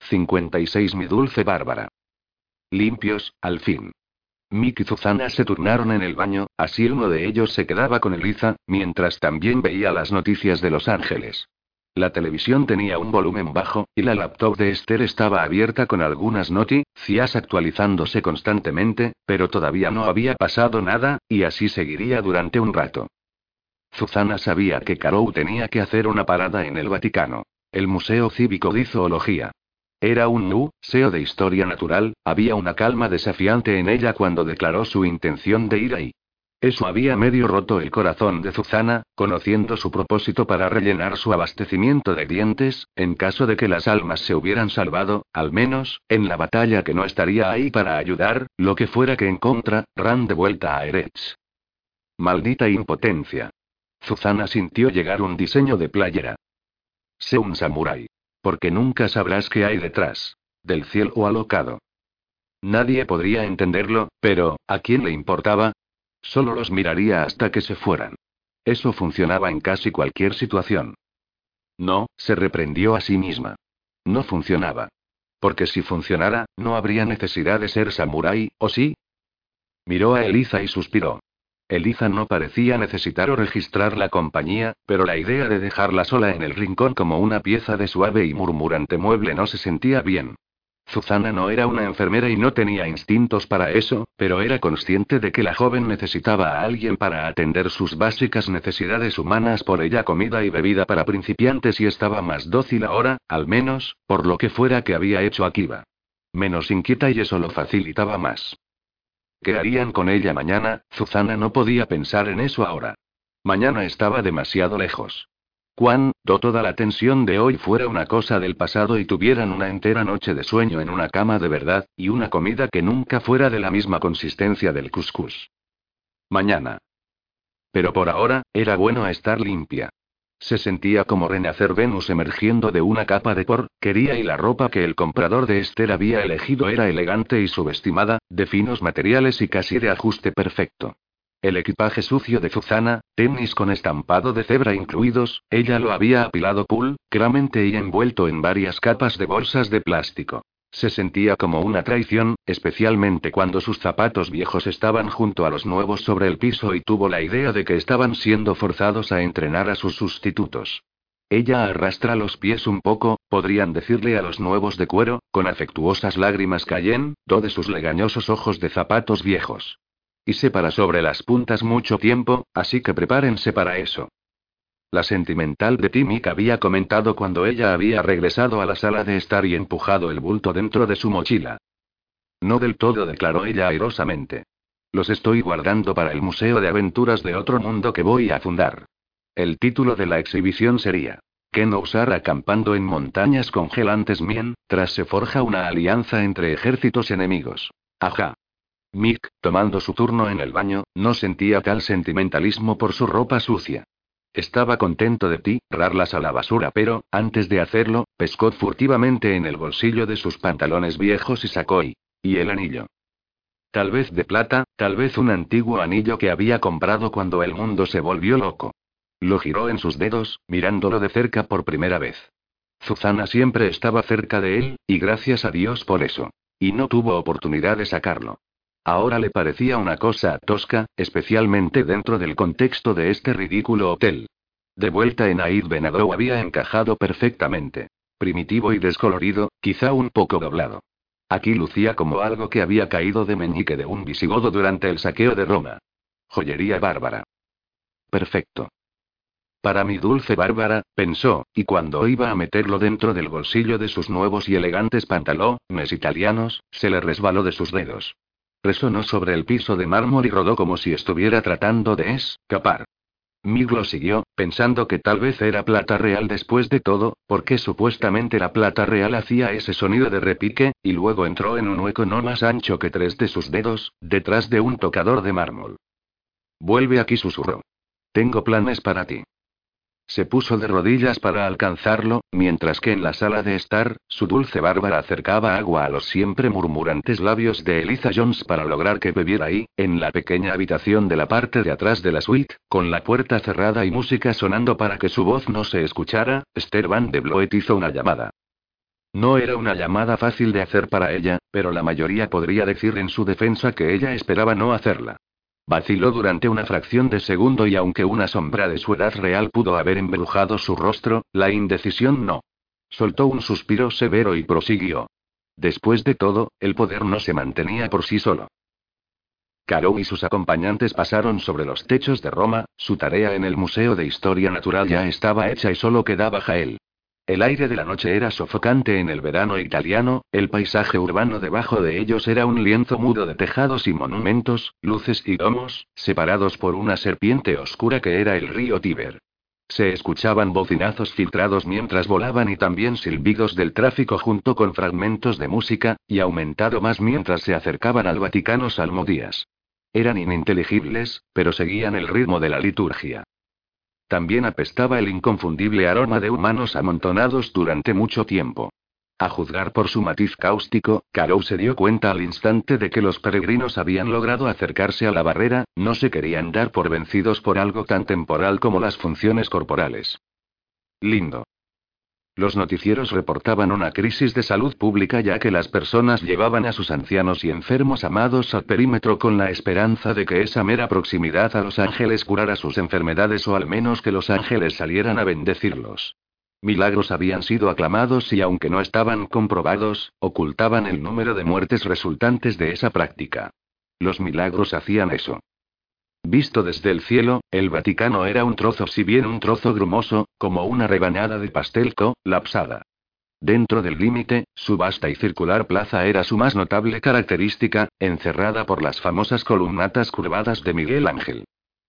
56 Mi dulce Bárbara. Limpios, al fin. Mick y Zuzana se turnaron en el baño, así uno de ellos se quedaba con Eliza, mientras también veía las noticias de Los Ángeles. La televisión tenía un volumen bajo, y la laptop de Esther estaba abierta con algunas noticias actualizándose constantemente, pero todavía no había pasado nada, y así seguiría durante un rato. Zuzana sabía que Carou tenía que hacer una parada en el Vaticano. El Museo Cívico de Zoología. Era un museo de historia natural, había una calma desafiante en ella cuando declaró su intención de ir ahí. Eso había medio roto el corazón de Zuzana, conociendo su propósito para rellenar su abastecimiento de dientes, en caso de que las almas se hubieran salvado, al menos, en la batalla que no estaría ahí para ayudar, lo que fuera que en contra, ran de vuelta a Eretz. Maldita impotencia. Zuzana sintió llegar un diseño de playera. Sé un samurái. Porque nunca sabrás qué hay detrás. Del cielo alocado. Nadie podría entenderlo, pero, ¿a quién le importaba? Solo los miraría hasta que se fueran. Eso funcionaba en casi cualquier situación. No, se reprendió a sí misma. No funcionaba. Porque si funcionara, no habría necesidad de ser samurái, ¿o sí? Miró a Eliza y suspiró. Eliza no parecía necesitar o registrar la compañía, pero la idea de dejarla sola en el rincón como una pieza de suave y murmurante mueble no se sentía bien. Zuzana no era una enfermera y no tenía instintos para eso, pero era consciente de que la joven necesitaba a alguien para atender sus básicas necesidades humanas por ella comida y bebida para principiantes y estaba más dócil ahora, al menos, por lo que fuera que había hecho Akiva. Menos inquieta y eso lo facilitaba más. ¿Qué harían con ella mañana? Zuzana no podía pensar en eso ahora. Mañana estaba demasiado lejos. Cuando toda la tensión de hoy fuera una cosa del pasado y tuvieran una entera noche de sueño en una cama de verdad, y una comida que nunca fuera de la misma consistencia del cuscús. Mañana. Pero por ahora, era bueno estar limpia. Se sentía como renacer Venus emergiendo de una capa de porquería y la ropa que el comprador de Esther había elegido era elegante y subestimada, de finos materiales y casi de ajuste perfecto. El equipaje sucio de Zuzana, tenis con estampado de cebra incluidos, ella lo había apilado pulcramente y envuelto en varias capas de bolsas de plástico. Se sentía como una traición, especialmente cuando sus zapatos viejos estaban junto a los nuevos sobre el piso y tuvo la idea de que estaban siendo forzados a entrenar a sus sustitutos. Ella arrastra los pies un poco, podrían decirle a los nuevos de cuero, con afectuosas lágrimas cayendo de sus legañosos ojos de zapatos viejos. Y se para sobre las puntas mucho tiempo, así que prepárense para eso. La sentimental de Timmy había comentado cuando ella había regresado a la sala de estar y empujado el bulto dentro de su mochila. No del todo, declaró ella airosamente. Los estoy guardando para el Museo de Aventuras de Otro Mundo que voy a fundar. El título de la exhibición sería: ¿Qué no usar acampando en montañas congelantes mientras se forja una alianza entre ejércitos enemigos? Ajá. Mick, tomando su turno en el baño, no sentía tal sentimentalismo por su ropa sucia. Estaba contento de ti, rarlas a la basura, pero, antes de hacerlo, pescó furtivamente en el bolsillo de sus pantalones viejos y sacó y. y el anillo. Tal vez de plata, tal vez un antiguo anillo que había comprado cuando el mundo se volvió loco. Lo giró en sus dedos, mirándolo de cerca por primera vez. Zuzana siempre estaba cerca de él, y gracias a Dios por eso. Y no tuvo oportunidad de sacarlo. Ahora le parecía una cosa tosca, especialmente dentro del contexto de este ridículo hotel. De vuelta en Aid Benadou había encajado perfectamente. Primitivo y descolorido, quizá un poco doblado. Aquí lucía como algo que había caído de meñique de un visigodo durante el saqueo de Roma. Joyería bárbara. Perfecto. Para mi dulce Bárbara, pensó, y cuando iba a meterlo dentro del bolsillo de sus nuevos y elegantes pantalones italianos, se le resbaló de sus dedos. Resonó sobre el piso de mármol y rodó como si estuviera tratando de escapar. Mig lo siguió, pensando que tal vez era plata real después de todo, porque supuestamente la plata real hacía ese sonido de repique, y luego entró en un hueco no más ancho que tres de sus dedos, detrás de un tocador de mármol. Vuelve aquí, susurró. Tengo planes para ti. Se puso de rodillas para alcanzarlo, mientras que en la sala de estar, su dulce Bárbara acercaba agua a los siempre murmurantes labios de Eliza Jones para lograr que bebiera ahí, en la pequeña habitación de la parte de atrás de la suite, con la puerta cerrada y música sonando para que su voz no se escuchara, Esther Van de Bloet hizo una llamada. No era una llamada fácil de hacer para ella, pero la mayoría podría decir en su defensa que ella esperaba no hacerla. Vaciló durante una fracción de segundo y aunque una sombra de su edad real pudo haber embrujado su rostro, la indecisión no. Soltó un suspiro severo y prosiguió. Después de todo, el poder no se mantenía por sí solo. Caro y sus acompañantes pasaron sobre los techos de Roma, su tarea en el Museo de Historia Natural ya estaba hecha y solo quedaba Jael. El aire de la noche era sofocante en el verano italiano, el paisaje urbano debajo de ellos era un lienzo mudo de tejados y monumentos, luces y domos, separados por una serpiente oscura que era el río Tíber. Se escuchaban bocinazos filtrados mientras volaban y también silbidos del tráfico junto con fragmentos de música, y aumentado más mientras se acercaban al Vaticano salmodías. Eran ininteligibles, pero seguían el ritmo de la liturgia. También apestaba el inconfundible aroma de humanos amontonados durante mucho tiempo. A juzgar por su matiz cáustico, Carol se dio cuenta al instante de que los peregrinos habían logrado acercarse a la barrera, no se querían dar por vencidos por algo tan temporal como las funciones corporales. Lindo. Los noticieros reportaban una crisis de salud pública ya que las personas llevaban a sus ancianos y enfermos amados al perímetro con la esperanza de que esa mera proximidad a los ángeles curara sus enfermedades o al menos que los ángeles salieran a bendecirlos. Milagros habían sido aclamados y aunque no estaban comprobados, ocultaban el número de muertes resultantes de esa práctica. Los milagros hacían eso. Visto desde el cielo, el Vaticano era un trozo, si bien un trozo grumoso, como una rebanada de pastel colapsada. Dentro del límite, su vasta y circular plaza era su más notable característica, encerrada por las famosas columnatas curvadas de Miguel Ángel.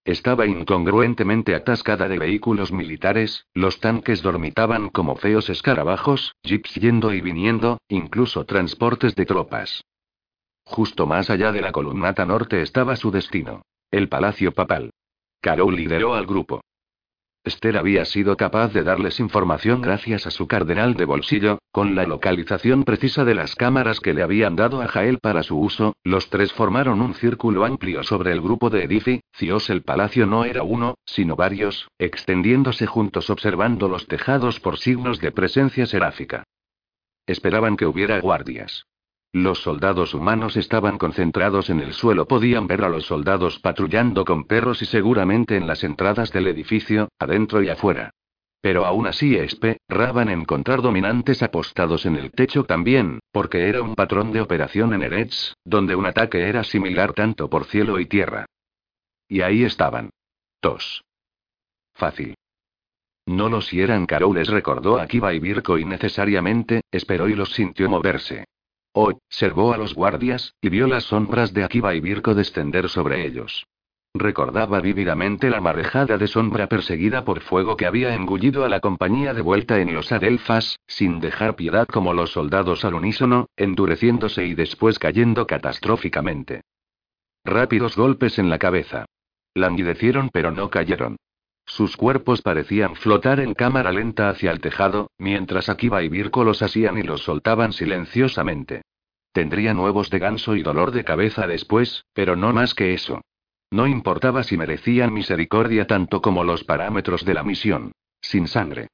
Estaba incongruentemente atascada de vehículos militares, los tanques dormitaban como feos escarabajos, jeeps yendo y viniendo, incluso transportes de tropas. Justo más allá de la columnata norte estaba su destino. El palacio papal. Carol lideró al grupo. Esther había sido capaz de darles información gracias a su cardenal de bolsillo, con la localización precisa de las cámaras que le habían dado a Jael para su uso, los tres formaron un círculo amplio sobre el grupo de edificios. El palacio no era uno, sino varios, extendiéndose juntos observando los tejados por signos de presencia seráfica. Esperaban que hubiera guardias. Los soldados humanos estaban concentrados en el suelo, podían ver a los soldados patrullando con perros y seguramente en las entradas del edificio, adentro y afuera. Pero aún así esperaban encontrar dominantes apostados en el techo también, porque era un patrón de operación en Eretz, donde un ataque era similar tanto por cielo y tierra. Y ahí estaban. Tos. Fácil. No los hieran Carol les recordó a Kiba y Virko innecesariamente, esperó y los sintió moverse. Observó a los guardias, y vio las sombras de Akiba y Virko descender sobre ellos. Recordaba vívidamente la marejada de sombra perseguida por fuego que había engullido a la compañía de vuelta en los Adelfas, sin dejar piedad como los soldados al unísono, endureciéndose y después cayendo catastróficamente. Rápidos golpes en la cabeza. Languidecieron pero no cayeron. Sus cuerpos parecían flotar en cámara lenta hacia el tejado, mientras Akiba y Virko los asían y los soltaban silenciosamente. Tendría nuevos de ganso y dolor de cabeza después, pero no más que eso. No importaba si merecían misericordia tanto como los parámetros de la misión. Sin sangre.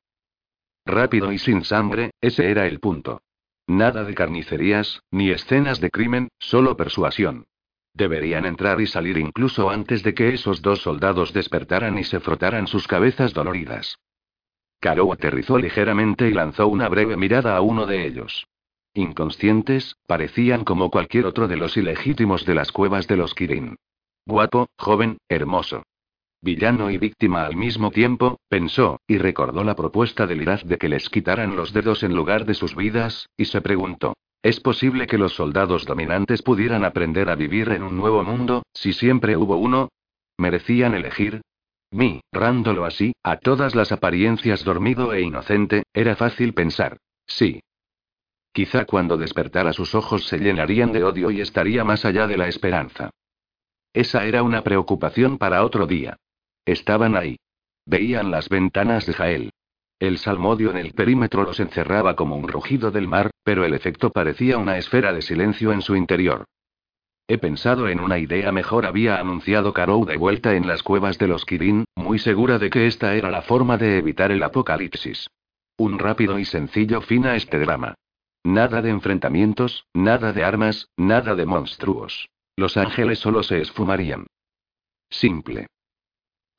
Rápido y sin sangre, ese era el punto. Nada de carnicerías, ni escenas de crimen, solo persuasión. Deberían entrar y salir incluso antes de que esos dos soldados despertaran y se frotaran sus cabezas doloridas. Caro aterrizó ligeramente y lanzó una breve mirada a uno de ellos. Inconscientes, parecían como cualquier otro de los ilegítimos de las cuevas de los Kirin. Guapo, joven, hermoso. Villano y víctima al mismo tiempo, pensó, y recordó la propuesta de Liraz de que les quitaran los dedos en lugar de sus vidas, y se preguntó, ¿Es posible que los soldados dominantes pudieran aprender a vivir en un nuevo mundo, si siempre hubo uno? ¿Merecían elegir? Mirándolo así, a todas las apariencias dormido e inocente, era fácil pensar. Sí. Quizá cuando despertara sus ojos se llenarían de odio y estaría más allá de la esperanza. Esa era una preocupación para otro día. Estaban ahí. Veían las ventanas de Jael. El salmodio en el perímetro los encerraba como un rugido del mar, pero el efecto parecía una esfera de silencio en su interior. He pensado en una idea mejor, había anunciado Karou de vuelta en las cuevas de los Kirin, muy segura de que esta era la forma de evitar el apocalipsis. Un rápido y sencillo fin a este drama. Nada de enfrentamientos, nada de armas, nada de monstruos. Los ángeles solo se esfumarían. Simple.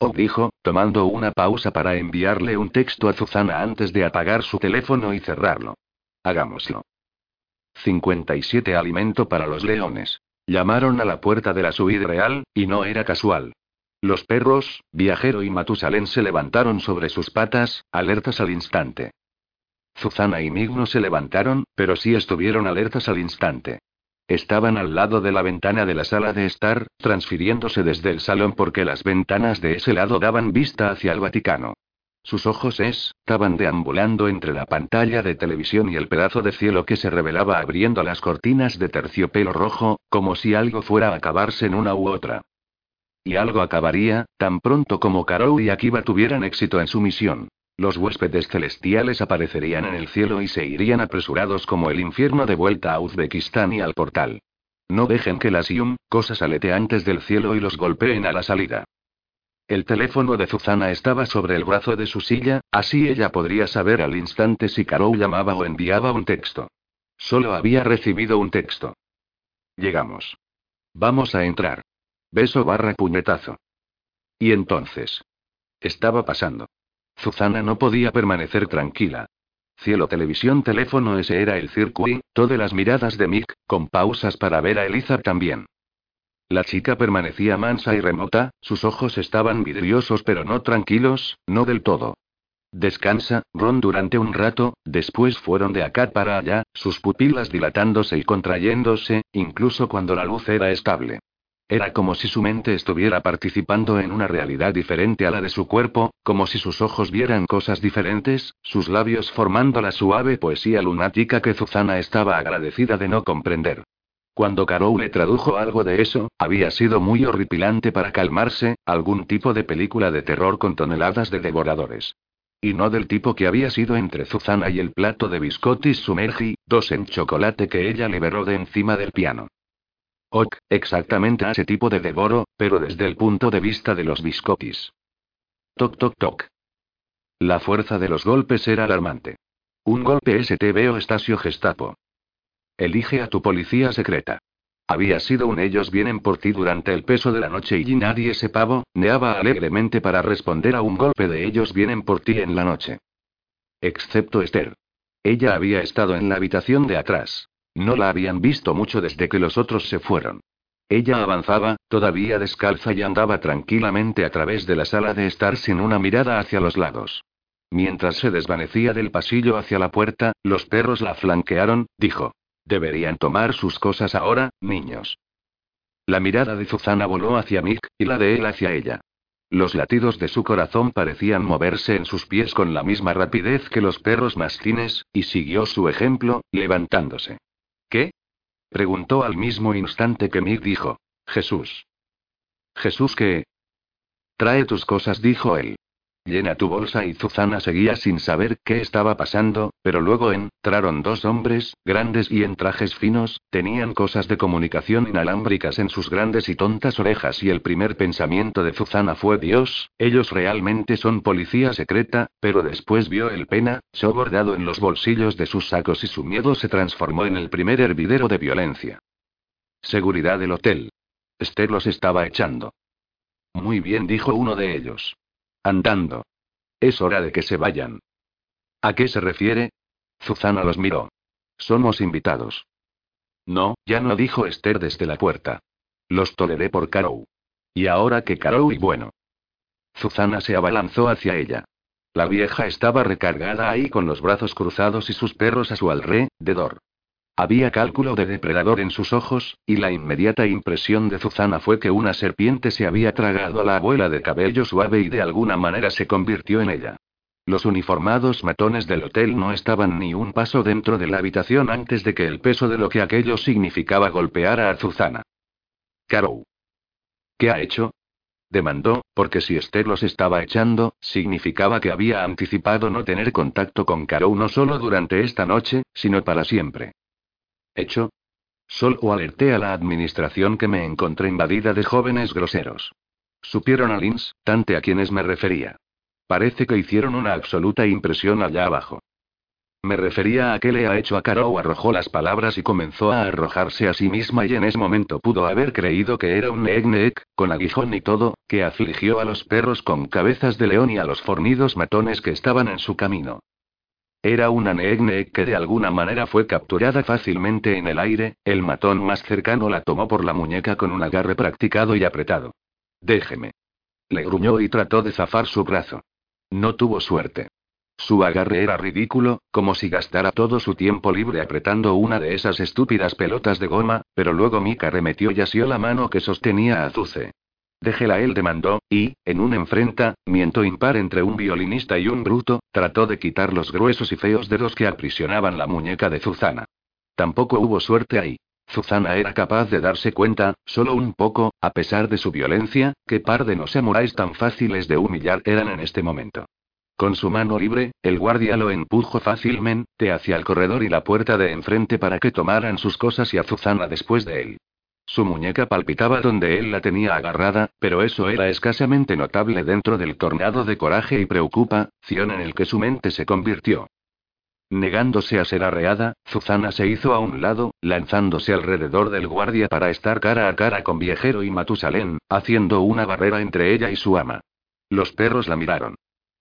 O dijo, tomando una pausa para enviarle un texto a Zuzana antes de apagar su teléfono y cerrarlo. Hagámoslo. 57 Alimento para los leones. Llamaron a la puerta de la suite real, y no era casual. Los perros, Viajero y Matusalén se levantaron sobre sus patas, alertas al instante. Zuzana y Mig no se levantaron, pero sí estuvieron alertas al instante. Estaban al lado de la ventana de la sala de estar, transfiriéndose desde el salón porque las ventanas de ese lado daban vista hacia el Vaticano. Sus ojos estaban deambulando entre la pantalla de televisión y el pedazo de cielo que se revelaba abriendo las cortinas de terciopelo rojo, como si algo fuera a acabarse en una u otra. Y algo acabaría, tan pronto como Karou y Akiba tuvieran éxito en su misión. Los huéspedes celestiales aparecerían en el cielo y se irían apresurados como el infierno de vuelta a Uzbekistán y al portal. No dejen que las Yum, cosas aleteantes del cielo y los golpeen a la salida. El teléfono de Zuzana estaba sobre el brazo de su silla, así ella podría saber al instante si Karou llamaba o enviaba un texto. Solo había recibido un texto. Llegamos. Vamos a entrar. Beso barra puñetazo. Y entonces. Estaba pasando. Zuzana no podía permanecer tranquila. Cielo, televisión, teléfono, ese era el circuito, todas las miradas de Mick, con pausas para ver a Eliza también. La chica permanecía mansa y remota, sus ojos estaban vidriosos pero no tranquilos, no del todo. Descansa, Ron durante un rato, después fueron de acá para allá, sus pupilas dilatándose y contrayéndose, incluso cuando la luz era estable. Era como si su mente estuviera participando en una realidad diferente a la de su cuerpo, como si sus ojos vieran cosas diferentes, sus labios formando la suave poesía lunática que Zuzana estaba agradecida de no comprender. Cuando Karou le tradujo algo de eso, había sido muy horripilante para calmarse, algún tipo de película de terror con toneladas de devoradores. Y no del tipo que había sido entre Zuzana y el plato de biscottis sumergi, dos en chocolate que ella liberó de encima del piano. Ok, exactamente a ese tipo de devoro, pero desde el punto de vista de los biscottis. Toc toc toc. La fuerza de los golpes era alarmante. Un golpe STB o Estasio Gestapo. Elige a tu policía secreta. Había sido un ellos vienen por ti durante el peso de la noche y nadie ese pavo, neaba alegremente para responder a un golpe de ellos vienen por ti en la noche. Excepto Esther. Ella había estado en la habitación de atrás. No la habían visto mucho desde que los otros se fueron. Ella avanzaba, todavía descalza y andaba tranquilamente a través de la sala de estar sin una mirada hacia los lados. Mientras se desvanecía del pasillo hacia la puerta, los perros la flanquearon, dijo. Deberían tomar sus cosas ahora, niños. La mirada de Zuzana voló hacia Mick, y la de él hacia ella. Los latidos de su corazón parecían moverse en sus pies con la misma rapidez que los perros mastines, y siguió su ejemplo, levantándose. ¿Qué? preguntó al mismo instante que Mick dijo. Jesús. Jesús qué? Trae tus cosas, dijo él. Llena tu bolsa y Zuzana seguía sin saber qué estaba pasando, pero luego entraron dos hombres, grandes y en trajes finos, tenían cosas de comunicación inalámbricas en sus grandes y tontas orejas y el primer pensamiento de Zuzana fue Dios, ellos realmente son policía secreta, pero después vio el pena, show bordado en los bolsillos de sus sacos y su miedo se transformó en el primer hervidero de violencia. Seguridad del hotel. Esther los estaba echando. Muy bien, dijo uno de ellos. Andando. Es hora de que se vayan. ¿A qué se refiere? Zuzana los miró. Somos invitados. No, ya no dijo Esther desde la puerta. Los toleré por Karou. Y ahora que Karou y bueno. Zuzana se abalanzó hacia ella. La vieja estaba recargada ahí con los brazos cruzados y sus perros a su alrededor. Había cálculo de depredador en sus ojos, y la inmediata impresión de Zuzana fue que una serpiente se había tragado a la abuela de cabello suave y de alguna manera se convirtió en ella. Los uniformados matones del hotel no estaban ni un paso dentro de la habitación antes de que el peso de lo que aquello significaba golpeara a Zuzana. Carou. ¿Qué ha hecho? demandó, porque si Esther los estaba echando, significaba que había anticipado no tener contacto con Carou no solo durante esta noche, sino para siempre. ¿Hecho? Solo alerté a la administración que me encontré invadida de jóvenes groseros. Supieron a Lins, tante a quienes me refería. Parece que hicieron una absoluta impresión allá abajo. Me refería a qué le ha hecho a Caro. Arrojó las palabras y comenzó a arrojarse a sí misma y en ese momento pudo haber creído que era un neek con aguijón y todo, que afligió a los perros con cabezas de león y a los fornidos matones que estaban en su camino. Era una Neeg que de alguna manera fue capturada fácilmente en el aire, el matón más cercano la tomó por la muñeca con un agarre practicado y apretado. Déjeme. Le gruñó y trató de zafar su brazo. No tuvo suerte. Su agarre era ridículo, como si gastara todo su tiempo libre apretando una de esas estúpidas pelotas de goma, pero luego Mika remetió y asió la mano que sostenía a Azuce. Déjela él demandó, y, en un enfrentamiento impar entre un violinista y un bruto, trató de quitar los gruesos y feos dedos que aprisionaban la muñeca de Zuzana. Tampoco hubo suerte ahí. Zuzana era capaz de darse cuenta, solo un poco, a pesar de su violencia, que par de no samuráis tan fáciles de humillar eran en este momento. Con su mano libre, el guardia lo empujó fácilmente hacia el corredor y la puerta de enfrente para que tomaran sus cosas y a Zuzana después de él. Su muñeca palpitaba donde él la tenía agarrada, pero eso era escasamente notable dentro del tornado de coraje y preocupación en el que su mente se convirtió. Negándose a ser arreada, Zuzana se hizo a un lado, lanzándose alrededor del guardia para estar cara a cara con Viejero y Matusalén, haciendo una barrera entre ella y su ama. Los perros la miraron.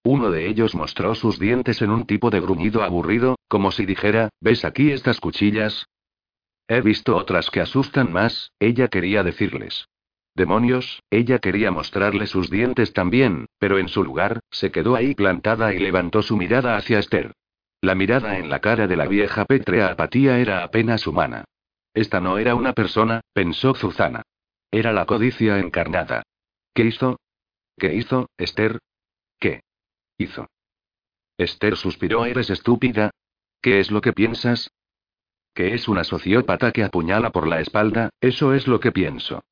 Uno de ellos mostró sus dientes en un tipo de gruñido aburrido, como si dijera, ¿ves aquí estas cuchillas? He visto otras que asustan más, ella quería decirles. Demonios, ella quería mostrarle sus dientes también, pero en su lugar, se quedó ahí plantada y levantó su mirada hacia Esther. La mirada en la cara de la vieja pétrea apatía era apenas humana. Esta no era una persona, pensó Zuzana. Era la codicia encarnada. ¿Qué hizo? ¿Qué hizo, Esther? ¿Qué? Hizo. Esther suspiró. ¿Eres estúpida? ¿Qué es lo que piensas? Que es una sociópata que apuñala por la espalda, eso es lo que pienso.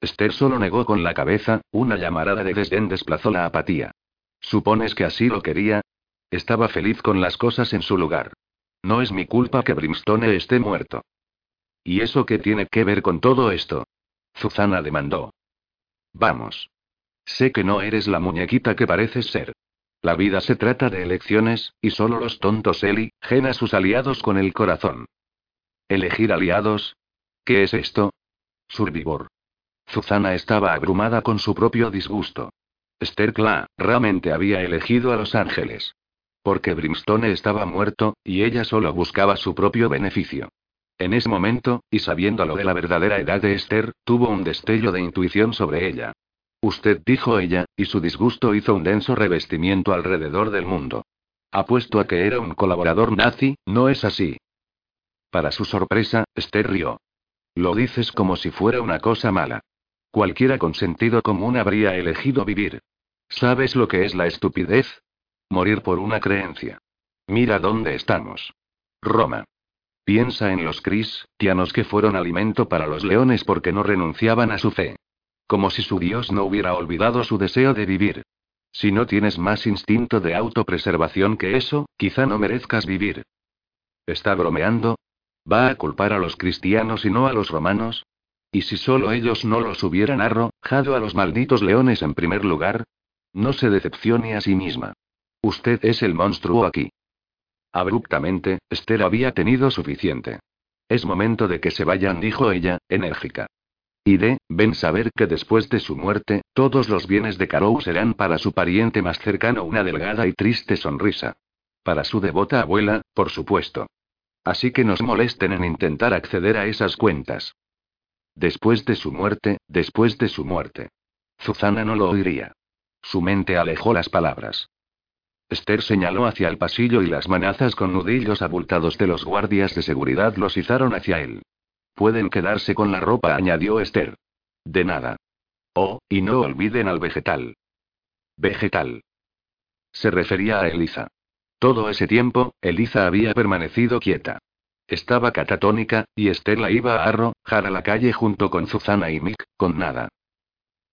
Esther solo negó con la cabeza, una llamarada de desdén desplazó la apatía. ¿Supones que así lo quería? Estaba feliz con las cosas en su lugar. No es mi culpa que Brimstone esté muerto. ¿Y eso qué tiene que ver con todo esto? Zuzana demandó. Vamos. Sé que no eres la muñequita que pareces ser. La vida se trata de elecciones, y solo los tontos eligen a sus aliados con el corazón. ¿Elegir aliados? ¿Qué es esto? Survivor. Zuzana estaba abrumada con su propio disgusto. Esther realmente había elegido a los ángeles. Porque Brimstone estaba muerto, y ella solo buscaba su propio beneficio. En ese momento, y sabiendo lo de la verdadera edad de Esther, tuvo un destello de intuición sobre ella. Usted dijo ella, y su disgusto hizo un denso revestimiento alrededor del mundo. Apuesto a que era un colaborador nazi, ¿no es así? Para su sorpresa, Esther rió. Lo dices como si fuera una cosa mala. Cualquiera con sentido común habría elegido vivir. ¿Sabes lo que es la estupidez? Morir por una creencia. Mira dónde estamos. Roma. Piensa en los cristianos que fueron alimento para los leones porque no renunciaban a su fe. Como si su Dios no hubiera olvidado su deseo de vivir. Si no tienes más instinto de autopreservación que eso, quizá no merezcas vivir. ¿Está bromeando? ¿Va a culpar a los cristianos y no a los romanos? ¿Y si solo ellos no los hubieran arrojado a los malditos leones en primer lugar? No se decepcione a sí misma. Usted es el monstruo aquí. Abruptamente, Esther había tenido suficiente. Es momento de que se vayan, dijo ella, enérgica. Y de, ven saber que después de su muerte, todos los bienes de Carou serán para su pariente más cercano una delgada y triste sonrisa. Para su devota abuela, por supuesto. Así que nos molesten en intentar acceder a esas cuentas. Después de su muerte, después de su muerte. Zuzana no lo oiría. Su mente alejó las palabras. Esther señaló hacia el pasillo y las manazas con nudillos abultados de los guardias de seguridad los izaron hacia él. Pueden quedarse con la ropa, añadió Esther. De nada. Oh, y no olviden al vegetal. Vegetal. Se refería a Eliza. Todo ese tiempo, Eliza había permanecido quieta. Estaba catatónica, y Esther la iba a arrojar a la calle junto con Zuzana y Mick, con nada.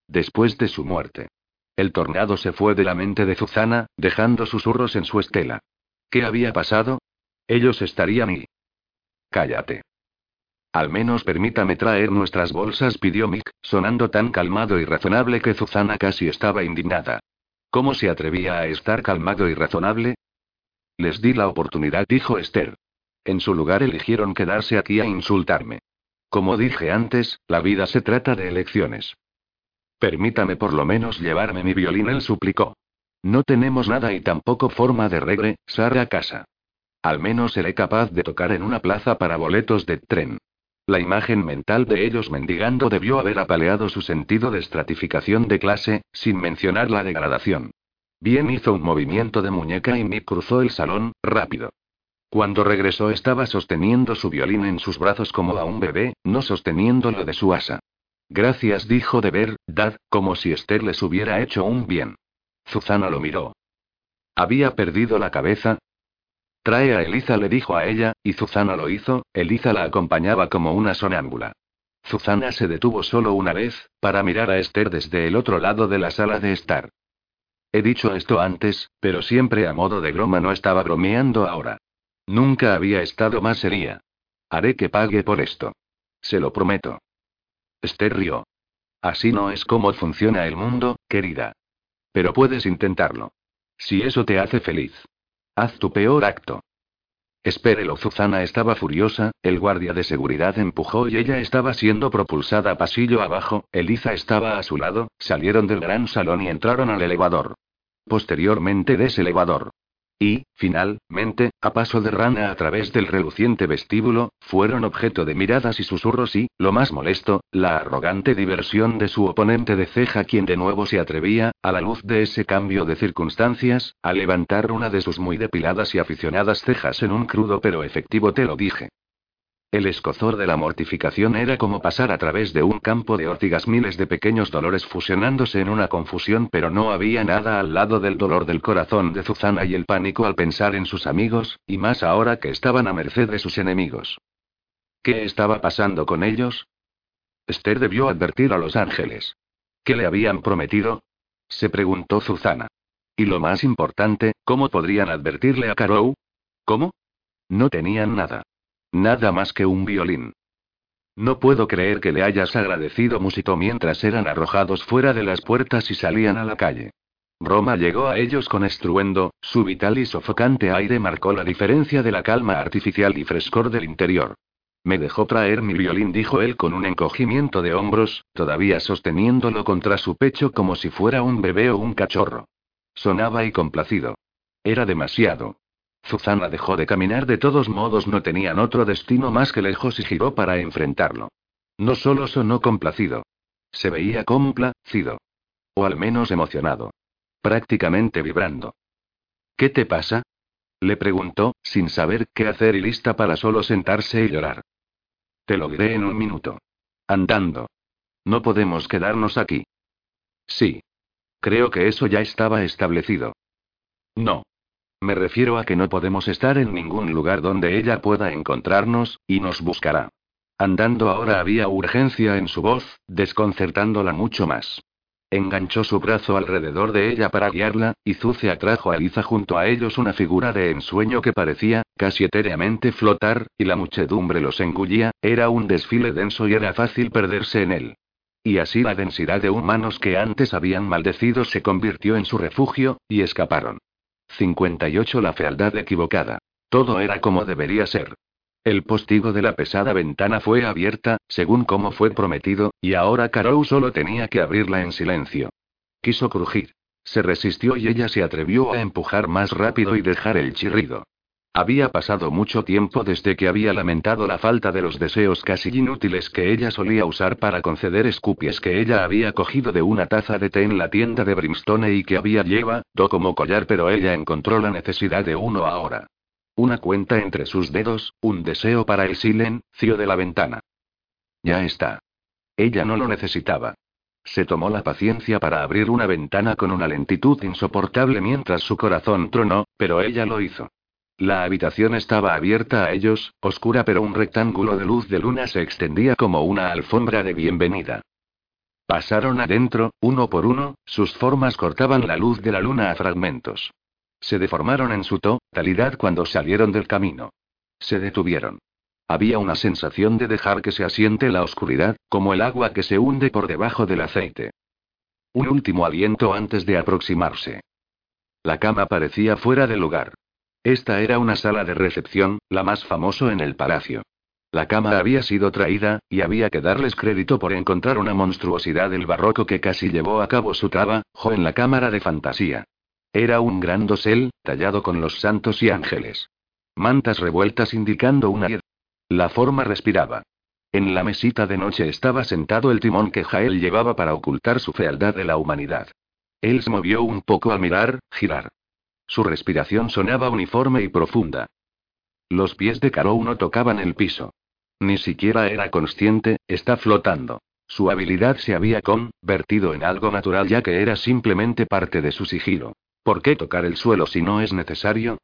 Después de su muerte. El tornado se fue de la mente de Zuzana, dejando susurros en su estela. ¿Qué había pasado? Ellos estarían y... Cállate. Al menos permítame traer nuestras bolsas, pidió Mick, sonando tan calmado y razonable que Zuzana casi estaba indignada. ¿Cómo se atrevía a estar calmado y razonable? Les di la oportunidad, dijo Esther. En su lugar eligieron quedarse aquí a insultarme. Como dije antes, la vida se trata de elecciones. Permítame por lo menos llevarme mi violín, él suplicó. No tenemos nada y tampoco forma de regresar a casa. Al menos seré capaz de tocar en una plaza para boletos de tren. La imagen mental de ellos mendigando debió haber apaleado su sentido de estratificación de clase, sin mencionar la degradación. Bien hizo un movimiento de muñeca y me cruzó el salón, rápido. Cuando regresó estaba sosteniendo su violín en sus brazos como a un bebé, no sosteniéndolo de su asa. Gracias, dijo de verdad, como si Esther les hubiera hecho un bien. Zuzana lo miró. ¿Había perdido la cabeza? Trae a Eliza, le dijo a ella, y Zuzana lo hizo, Eliza la acompañaba como una sonámbula. Zuzana se detuvo solo una vez, para mirar a Esther desde el otro lado de la sala de estar. He dicho esto antes, pero siempre a modo de broma no estaba bromeando ahora. Nunca había estado más seria. Haré que pague por esto. Se lo prometo. Esther rió. Así no es como funciona el mundo, querida. Pero puedes intentarlo. Si eso te hace feliz. Haz tu peor acto. Espérelo, Zuzana estaba furiosa, el guardia de seguridad empujó y ella estaba siendo propulsada pasillo abajo, Eliza estaba a su lado, salieron del gran salón y entraron al elevador. Posteriormente de ese elevador. Y, finalmente, a paso de rana a través del reluciente vestíbulo, fueron objeto de miradas y susurros y, lo más molesto, la arrogante diversión de su oponente de ceja quien de nuevo se atrevía, a la luz de ese cambio de circunstancias, a levantar una de sus muy depiladas y aficionadas cejas en un crudo pero efectivo te lo dije. El escozor de la mortificación era como pasar a través de un campo de ortigas miles de pequeños dolores fusionándose en una confusión, pero no había nada al lado del dolor del corazón de Zuzana y el pánico al pensar en sus amigos, y más ahora que estaban a merced de sus enemigos. ¿Qué estaba pasando con ellos? Esther debió advertir a los ángeles. ¿Qué le habían prometido? se preguntó Zuzana. Y lo más importante, ¿cómo podrían advertirle a Carou? ¿Cómo? No tenían nada. Nada más que un violín. No puedo creer que le hayas agradecido, musitó mientras eran arrojados fuera de las puertas y salían a la calle. Roma llegó a ellos con estruendo, su vital y sofocante aire marcó la diferencia de la calma artificial y frescor del interior. Me dejó traer mi violín, dijo él con un encogimiento de hombros, todavía sosteniéndolo contra su pecho como si fuera un bebé o un cachorro. Sonaba y complacido. Era demasiado. Zuzana dejó de caminar de todos modos no tenían otro destino más que lejos y giró para enfrentarlo. No solo sonó complacido. Se veía complacido. O al menos emocionado. Prácticamente vibrando. ¿Qué te pasa? Le preguntó, sin saber qué hacer y lista para solo sentarse y llorar. Te lo diré en un minuto. Andando. No podemos quedarnos aquí. Sí. Creo que eso ya estaba establecido. No. Me refiero a que no podemos estar en ningún lugar donde ella pueda encontrarnos, y nos buscará. Andando ahora había urgencia en su voz, desconcertándola mucho más. Enganchó su brazo alrededor de ella para guiarla, y Zuce atrajo a Liza junto a ellos una figura de ensueño que parecía, casi etéreamente flotar, y la muchedumbre los engullía, era un desfile denso y era fácil perderse en él. Y así la densidad de humanos que antes habían maldecido se convirtió en su refugio, y escaparon. 58 La fealdad equivocada. Todo era como debería ser. El postigo de la pesada ventana fue abierta, según como fue prometido, y ahora Carol solo tenía que abrirla en silencio. Quiso crujir. Se resistió y ella se atrevió a empujar más rápido y dejar el chirrido. Había pasado mucho tiempo desde que había lamentado la falta de los deseos casi inútiles que ella solía usar para conceder escupies que ella había cogido de una taza de té en la tienda de Brimstone y que había llevado como collar, pero ella encontró la necesidad de uno ahora. Una cuenta entre sus dedos, un deseo para el silencio de la ventana. Ya está. Ella no lo necesitaba. Se tomó la paciencia para abrir una ventana con una lentitud insoportable mientras su corazón tronó, pero ella lo hizo. La habitación estaba abierta a ellos, oscura pero un rectángulo de luz de luna se extendía como una alfombra de bienvenida. Pasaron adentro, uno por uno, sus formas cortaban la luz de la luna a fragmentos. Se deformaron en su totalidad cuando salieron del camino. Se detuvieron. Había una sensación de dejar que se asiente la oscuridad, como el agua que se hunde por debajo del aceite. Un último aliento antes de aproximarse. La cama parecía fuera de lugar. Esta era una sala de recepción, la más famoso en el palacio. La cama había sido traída, y había que darles crédito por encontrar una monstruosidad del barroco que casi llevó a cabo su trabajo en la cámara de fantasía. Era un gran dosel, tallado con los santos y ángeles. Mantas revueltas indicando una La forma respiraba. En la mesita de noche estaba sentado el timón que Jael llevaba para ocultar su fealdad de la humanidad. Él se movió un poco al mirar, girar. Su respiración sonaba uniforme y profunda. Los pies de Carou no tocaban el piso. Ni siquiera era consciente, está flotando. Su habilidad se había convertido en algo natural ya que era simplemente parte de su sigilo. ¿Por qué tocar el suelo si no es necesario?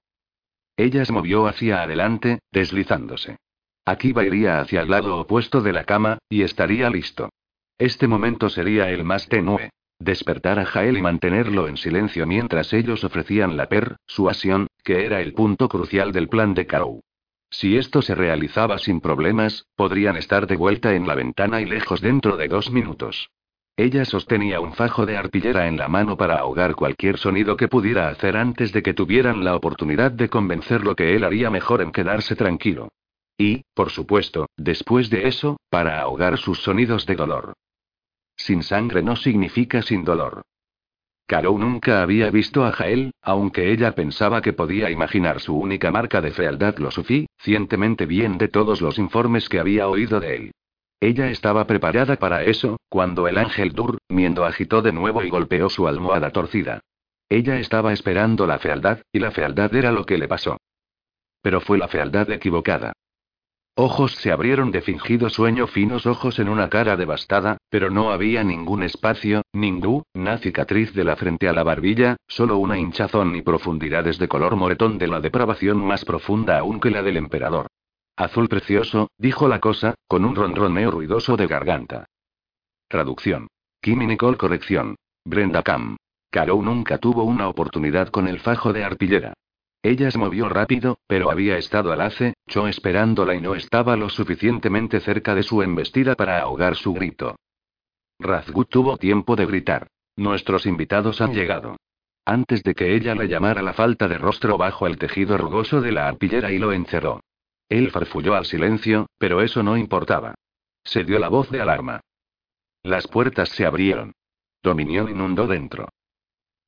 Ella se movió hacia adelante, deslizándose. Akiva iría hacia el lado opuesto de la cama, y estaría listo. Este momento sería el más tenue. Despertar a Jael y mantenerlo en silencio mientras ellos ofrecían la persuasión, que era el punto crucial del plan de Carou. Si esto se realizaba sin problemas, podrían estar de vuelta en la ventana y lejos dentro de dos minutos. Ella sostenía un fajo de arpillera en la mano para ahogar cualquier sonido que pudiera hacer antes de que tuvieran la oportunidad de convencerlo que él haría mejor en quedarse tranquilo. Y, por supuesto, después de eso, para ahogar sus sonidos de dolor. Sin sangre no significa sin dolor. Caro nunca había visto a Jael, aunque ella pensaba que podía imaginar su única marca de fealdad lo suficientemente bien de todos los informes que había oído de él. Ella estaba preparada para eso, cuando el ángel durmiendo agitó de nuevo y golpeó su almohada torcida. Ella estaba esperando la fealdad, y la fealdad era lo que le pasó. Pero fue la fealdad equivocada. Ojos se abrieron de fingido sueño, finos ojos en una cara devastada, pero no había ningún espacio, ninguna cicatriz de la frente a la barbilla, solo una hinchazón y profundidades de color moretón de la depravación más profunda aún que la del emperador. Azul precioso, dijo la cosa, con un ronroneo ruidoso de garganta. Traducción. Kimi Nicole corrección. Brenda Cam. Carou nunca tuvo una oportunidad con el fajo de arpillera. Ella se movió rápido, pero había estado al yo esperándola y no estaba lo suficientemente cerca de su embestida para ahogar su grito. Razgut tuvo tiempo de gritar. Nuestros invitados han llegado. Antes de que ella le llamara la falta de rostro bajo el tejido rugoso de la arpillera y lo encerró. Él farfulló al silencio, pero eso no importaba. Se dio la voz de alarma. Las puertas se abrieron. Dominión inundó dentro.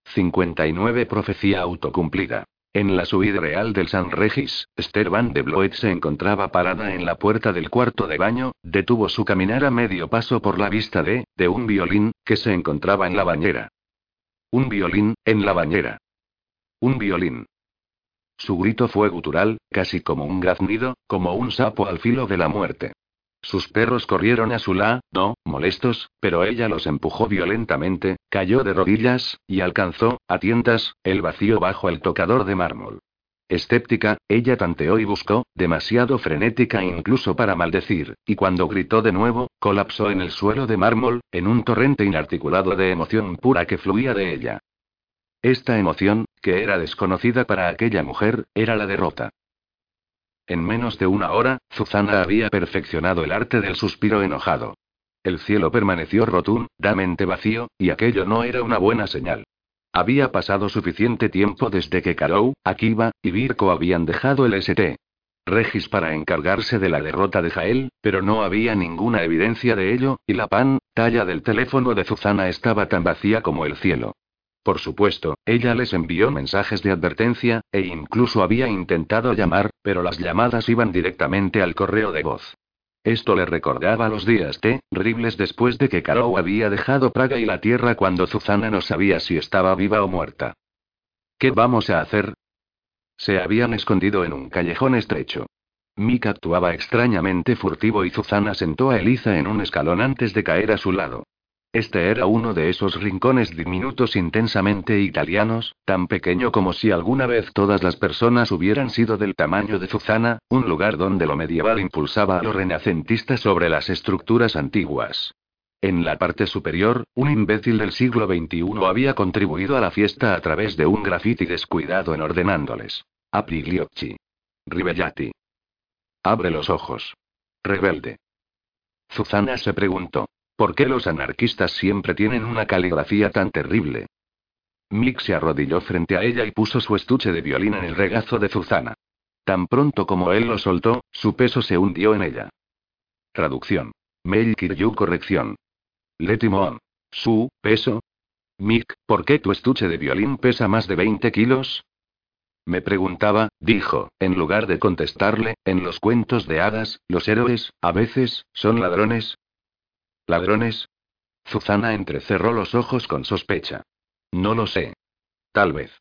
59 Profecía autocumplida. En la suite real del San Regis, Esther Van de Bloet se encontraba parada en la puerta del cuarto de baño, detuvo su caminar a medio paso por la vista de, de un violín, que se encontraba en la bañera. Un violín, en la bañera. Un violín. Su grito fue gutural, casi como un graznido, como un sapo al filo de la muerte. Sus perros corrieron a su lado, molestos, pero ella los empujó violentamente, cayó de rodillas, y alcanzó, a tientas, el vacío bajo el tocador de mármol. Escéptica, ella tanteó y buscó, demasiado frenética incluso para maldecir, y cuando gritó de nuevo, colapsó en el suelo de mármol, en un torrente inarticulado de emoción pura que fluía de ella. Esta emoción, que era desconocida para aquella mujer, era la derrota. En menos de una hora, Zuzana había perfeccionado el arte del suspiro enojado. El cielo permaneció rotundamente vacío, y aquello no era una buena señal. Había pasado suficiente tiempo desde que Karou, Akiva y Virko habían dejado el ST. Regis para encargarse de la derrota de Jael, pero no había ninguna evidencia de ello, y la pan, talla del teléfono de Zuzana estaba tan vacía como el cielo. Por supuesto, ella les envió mensajes de advertencia, e incluso había intentado llamar, pero las llamadas iban directamente al correo de voz. Esto le recordaba los días terribles después de que Karou había dejado Praga y la Tierra cuando Zuzana no sabía si estaba viva o muerta. ¿Qué vamos a hacer? Se habían escondido en un callejón estrecho. Mick actuaba extrañamente furtivo y Zuzana sentó a Eliza en un escalón antes de caer a su lado. Este era uno de esos rincones diminutos intensamente italianos, tan pequeño como si alguna vez todas las personas hubieran sido del tamaño de Zuzana, un lugar donde lo medieval impulsaba a lo renacentista sobre las estructuras antiguas. En la parte superior, un imbécil del siglo XXI había contribuido a la fiesta a través de un grafiti descuidado en ordenándoles. Aprigliocci. Ribellati. Abre los ojos. Rebelde. Zuzana se preguntó. ¿Por qué los anarquistas siempre tienen una caligrafía tan terrible? Mick se arrodilló frente a ella y puso su estuche de violín en el regazo de Zuzana. Tan pronto como él lo soltó, su peso se hundió en ella. Traducción. Mel Kiryu corrección. Letimon. Su, peso. Mick, ¿por qué tu estuche de violín pesa más de 20 kilos? Me preguntaba, dijo, en lugar de contestarle, en los cuentos de hadas, los héroes, a veces, son ladrones, ¿Ladrones? Zuzana entrecerró los ojos con sospecha. No lo sé. Tal vez.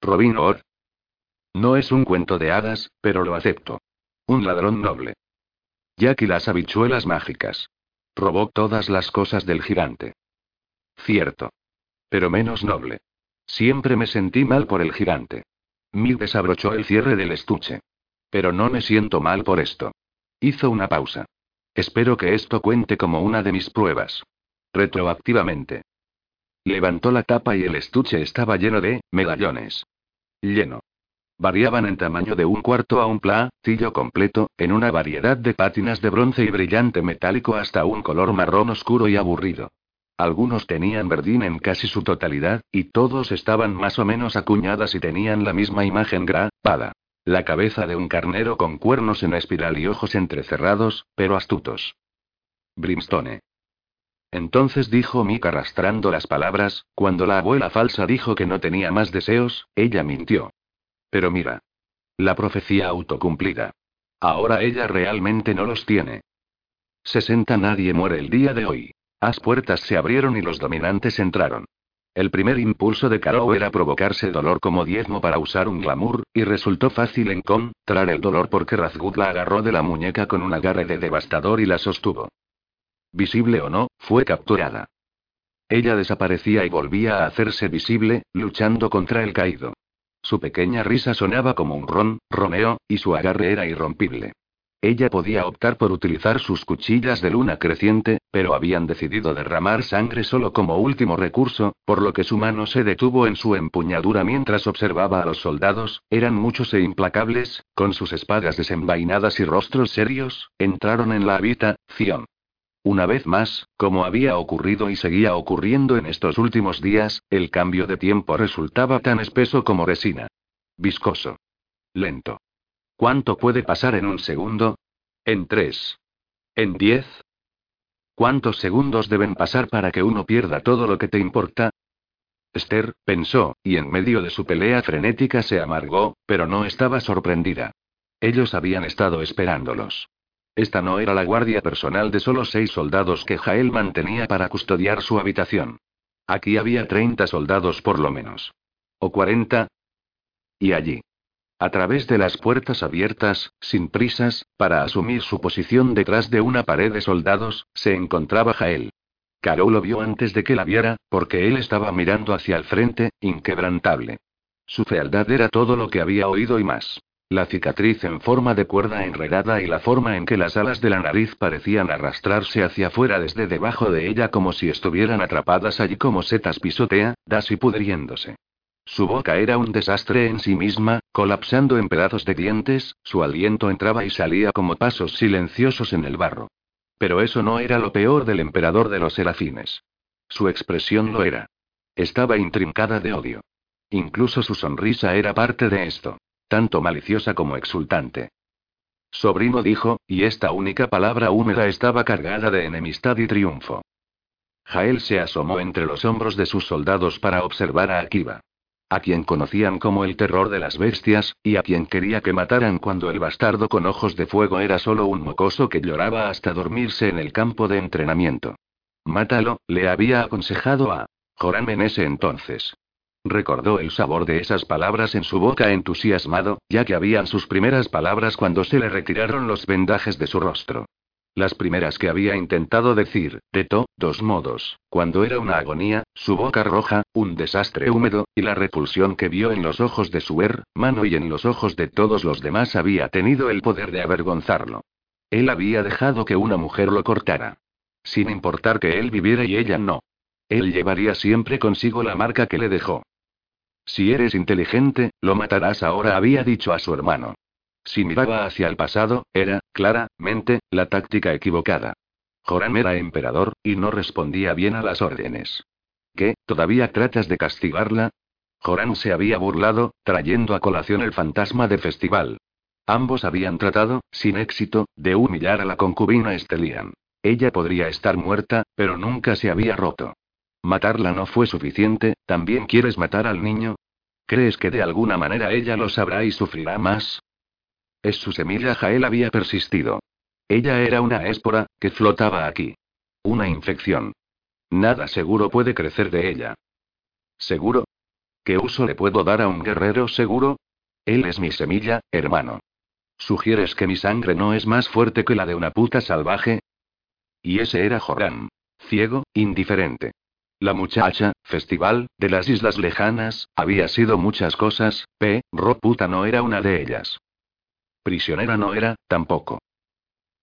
Robin Hood. No es un cuento de hadas, pero lo acepto. Un ladrón noble. Jack y las habichuelas mágicas. Robó todas las cosas del gigante. Cierto. Pero menos noble. Siempre me sentí mal por el gigante. Mil desabrochó el cierre del estuche. Pero no me siento mal por esto. Hizo una pausa. Espero que esto cuente como una de mis pruebas. Retroactivamente. Levantó la tapa y el estuche estaba lleno de medallones. Lleno. Variaban en tamaño de un cuarto a un platillo completo, en una variedad de pátinas de bronce y brillante metálico hasta un color marrón oscuro y aburrido. Algunos tenían verdín en casi su totalidad, y todos estaban más o menos acuñadas y tenían la misma imagen grabada. La cabeza de un carnero con cuernos en espiral y ojos entrecerrados, pero astutos. Brimstone. Entonces dijo Mick arrastrando las palabras, cuando la abuela falsa dijo que no tenía más deseos, ella mintió. Pero mira. La profecía autocumplida. Ahora ella realmente no los tiene. 60 Nadie muere el día de hoy. Las puertas se abrieron y los dominantes entraron. El primer impulso de Caro era provocarse dolor como diezmo para usar un glamour, y resultó fácil encontrar el dolor porque Razgud la agarró de la muñeca con un agarre de devastador y la sostuvo. Visible o no, fue capturada. Ella desaparecía y volvía a hacerse visible, luchando contra el caído. Su pequeña risa sonaba como un ron, Romeo, y su agarre era irrompible. Ella podía optar por utilizar sus cuchillas de luna creciente, pero habían decidido derramar sangre solo como último recurso, por lo que su mano se detuvo en su empuñadura mientras observaba a los soldados, eran muchos e implacables, con sus espadas desenvainadas y rostros serios, entraron en la habitación. Una vez más, como había ocurrido y seguía ocurriendo en estos últimos días, el cambio de tiempo resultaba tan espeso como resina. Viscoso. Lento. ¿Cuánto puede pasar en un segundo? En tres. ¿En diez? ¿Cuántos segundos deben pasar para que uno pierda todo lo que te importa? Esther, pensó, y en medio de su pelea frenética se amargó, pero no estaba sorprendida. Ellos habían estado esperándolos. Esta no era la guardia personal de solo seis soldados que Jael mantenía para custodiar su habitación. Aquí había treinta soldados por lo menos. O cuarenta. Y allí. A través de las puertas abiertas, sin prisas, para asumir su posición detrás de una pared de soldados, se encontraba Jael. Caro lo vio antes de que la viera, porque él estaba mirando hacia el frente, inquebrantable. Su fealdad era todo lo que había oído y más. La cicatriz en forma de cuerda enredada y la forma en que las alas de la nariz parecían arrastrarse hacia afuera desde debajo de ella como si estuvieran atrapadas allí como setas pisotea, y pudriéndose. Su boca era un desastre en sí misma, colapsando en pedazos de dientes, su aliento entraba y salía como pasos silenciosos en el barro. Pero eso no era lo peor del emperador de los serafines. Su expresión lo era. Estaba intrincada de odio. Incluso su sonrisa era parte de esto. Tanto maliciosa como exultante. Sobrino dijo, y esta única palabra húmeda estaba cargada de enemistad y triunfo. Jael se asomó entre los hombros de sus soldados para observar a Akiva. A quien conocían como el terror de las bestias, y a quien quería que mataran cuando el bastardo con ojos de fuego era solo un mocoso que lloraba hasta dormirse en el campo de entrenamiento. Mátalo, le había aconsejado a Joram en ese entonces. Recordó el sabor de esas palabras en su boca entusiasmado, ya que habían sus primeras palabras cuando se le retiraron los vendajes de su rostro. Las primeras que había intentado decir, de todos modos, cuando era una agonía, su boca roja, un desastre húmedo, y la repulsión que vio en los ojos de su hermano y en los ojos de todos los demás había tenido el poder de avergonzarlo. Él había dejado que una mujer lo cortara. Sin importar que él viviera y ella no. Él llevaría siempre consigo la marca que le dejó. Si eres inteligente, lo matarás ahora, había dicho a su hermano. Si miraba hacia el pasado, era, claramente, la táctica equivocada. Joram era emperador, y no respondía bien a las órdenes. ¿Qué? ¿Todavía tratas de castigarla? Joram se había burlado, trayendo a colación el fantasma de festival. Ambos habían tratado, sin éxito, de humillar a la concubina Estelian. Ella podría estar muerta, pero nunca se había roto. Matarla no fue suficiente, ¿también quieres matar al niño? ¿Crees que de alguna manera ella lo sabrá y sufrirá más? Es su semilla Jael había persistido. Ella era una espora, que flotaba aquí. Una infección. Nada seguro puede crecer de ella. ¿Seguro? ¿Qué uso le puedo dar a un guerrero seguro? Él es mi semilla, hermano. ¿Sugieres que mi sangre no es más fuerte que la de una puta salvaje? Y ese era Joram. Ciego, indiferente. La muchacha, festival, de las islas lejanas, había sido muchas cosas, pero puta no era una de ellas. Prisionera no era, tampoco.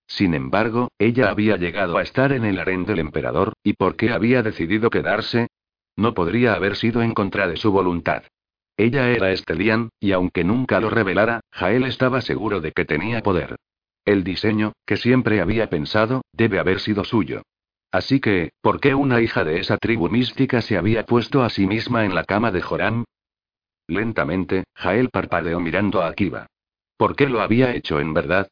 Sin embargo, ella había llegado a estar en el harén del emperador, ¿y por qué había decidido quedarse? No podría haber sido en contra de su voluntad. Ella era Estelian, y aunque nunca lo revelara, Jael estaba seguro de que tenía poder. El diseño, que siempre había pensado, debe haber sido suyo. Así que, ¿por qué una hija de esa tribu mística se había puesto a sí misma en la cama de Joram? Lentamente, Jael parpadeó mirando a Akiva. ¿Por qué lo había hecho en verdad?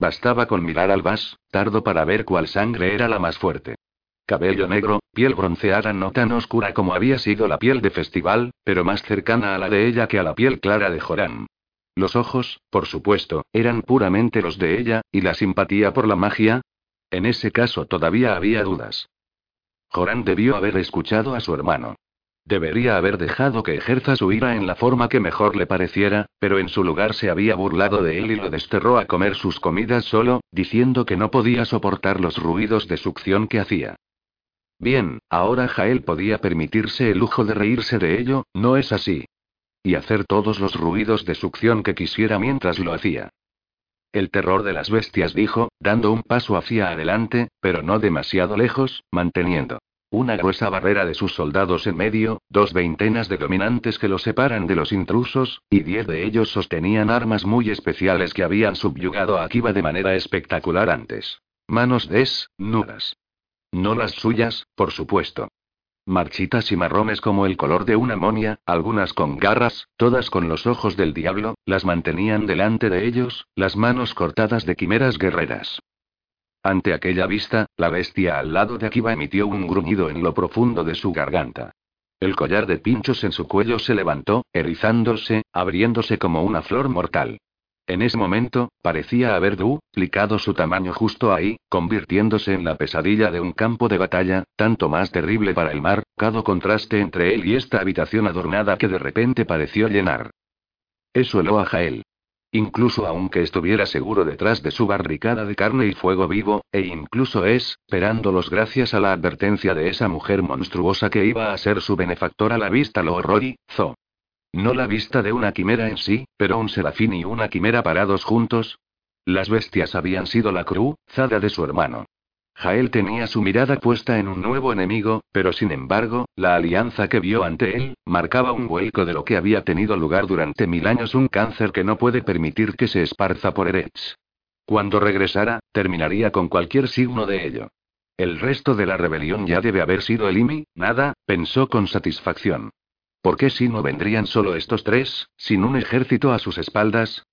Bastaba con mirar al vas, tardo para ver cuál sangre era la más fuerte. Cabello negro, piel bronceada no tan oscura como había sido la piel de Festival, pero más cercana a la de ella que a la piel clara de Joram. Los ojos, por supuesto, eran puramente los de ella, y la simpatía por la magia. En ese caso todavía había dudas. Joram debió haber escuchado a su hermano. Debería haber dejado que ejerza su ira en la forma que mejor le pareciera, pero en su lugar se había burlado de él y lo desterró a comer sus comidas solo, diciendo que no podía soportar los ruidos de succión que hacía. Bien, ahora Jael podía permitirse el lujo de reírse de ello, ¿no es así? Y hacer todos los ruidos de succión que quisiera mientras lo hacía. El terror de las bestias dijo, dando un paso hacia adelante, pero no demasiado lejos, manteniendo una gruesa barrera de sus soldados en medio, dos veintenas de dominantes que los separan de los intrusos, y diez de ellos sostenían armas muy especiales que habían subyugado a Akiva de manera espectacular antes. Manos desnudas. No las suyas, por supuesto. Marchitas y marrones como el color de una monia, algunas con garras, todas con los ojos del diablo, las mantenían delante de ellos, las manos cortadas de quimeras guerreras. Ante aquella vista, la bestia al lado de Akiva emitió un gruñido en lo profundo de su garganta. El collar de pinchos en su cuello se levantó, erizándose, abriéndose como una flor mortal. En ese momento, parecía haber duplicado su tamaño justo ahí, convirtiéndose en la pesadilla de un campo de batalla, tanto más terrible para el mar, cada contraste entre él y esta habitación adornada que de repente pareció llenar. Eso heló a Jael. Incluso aunque estuviera seguro detrás de su barricada de carne y fuego vivo, e incluso esperándolos gracias a la advertencia de esa mujer monstruosa que iba a ser su benefactora, la vista lo horrorizó. No la vista de una quimera en sí, pero un serafín y una quimera parados juntos. Las bestias habían sido la cruzada de su hermano. Jael tenía su mirada puesta en un nuevo enemigo, pero sin embargo, la alianza que vio ante él, marcaba un vuelco de lo que había tenido lugar durante mil años, un cáncer que no puede permitir que se esparza por Eretz. Cuando regresara, terminaría con cualquier signo de ello. El resto de la rebelión ya debe haber sido nada, pensó con satisfacción. ¿Por qué si no vendrían solo estos tres, sin un ejército a sus espaldas?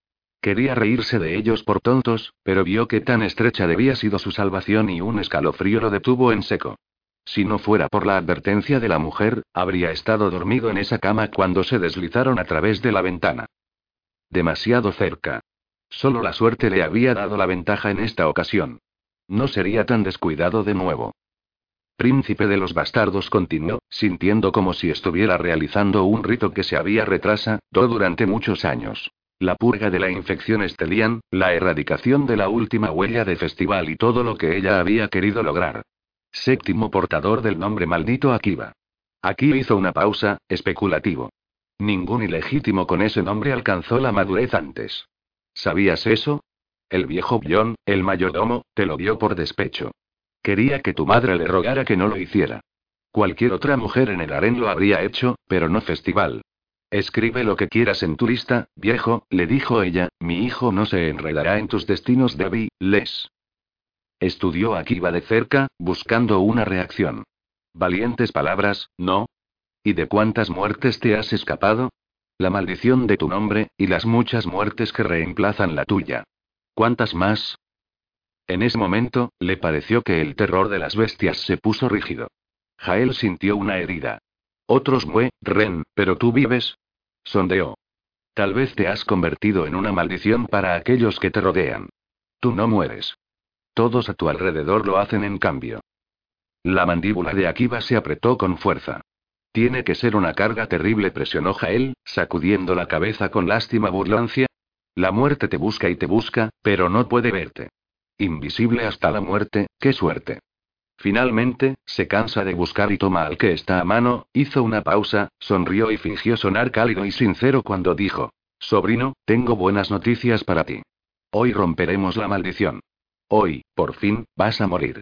Quería reírse de ellos por tontos, pero vio que tan estrecha debía sido su salvación y un escalofrío lo detuvo en seco. Si no fuera por la advertencia de la mujer, habría estado dormido en esa cama cuando se deslizaron a través de la ventana. Demasiado cerca. Solo la suerte le había dado la ventaja en esta ocasión. No sería tan descuidado de nuevo. Príncipe de los bastardos continuó, sintiendo como si estuviera realizando un rito que se había retrasado durante muchos años. La purga de la infección Estelian, la erradicación de la última huella de festival y todo lo que ella había querido lograr. Séptimo portador del nombre maldito Akiva. Aquí hizo una pausa, especulativo. Ningún ilegítimo con ese nombre alcanzó la madurez antes. ¿Sabías eso? El viejo John, el mayordomo, te lo dio por despecho. Quería que tu madre le rogara que no lo hiciera. Cualquier otra mujer en el harén lo habría hecho, pero no festival. Escribe lo que quieras en tu lista, viejo, le dijo ella, mi hijo no se enredará en tus destinos, Debbie, les. Estudió a Kiva de cerca, buscando una reacción. Valientes palabras, ¿no? ¿Y de cuántas muertes te has escapado? La maldición de tu nombre, y las muchas muertes que reemplazan la tuya. ¿Cuántas más? En ese momento, le pareció que el terror de las bestias se puso rígido. Jael sintió una herida. Otros mue, Ren, pero tú vives. Sondeó. Tal vez te has convertido en una maldición para aquellos que te rodean. Tú no mueres. Todos a tu alrededor lo hacen en cambio. La mandíbula de Akiva se apretó con fuerza. Tiene que ser una carga terrible, presionó Jael, sacudiendo la cabeza con lástima burlancia. La muerte te busca y te busca, pero no puede verte. Invisible hasta la muerte, qué suerte. Finalmente, se cansa de buscar y toma al que está a mano, hizo una pausa, sonrió y fingió sonar cálido y sincero cuando dijo, Sobrino, tengo buenas noticias para ti. Hoy romperemos la maldición. Hoy, por fin, vas a morir.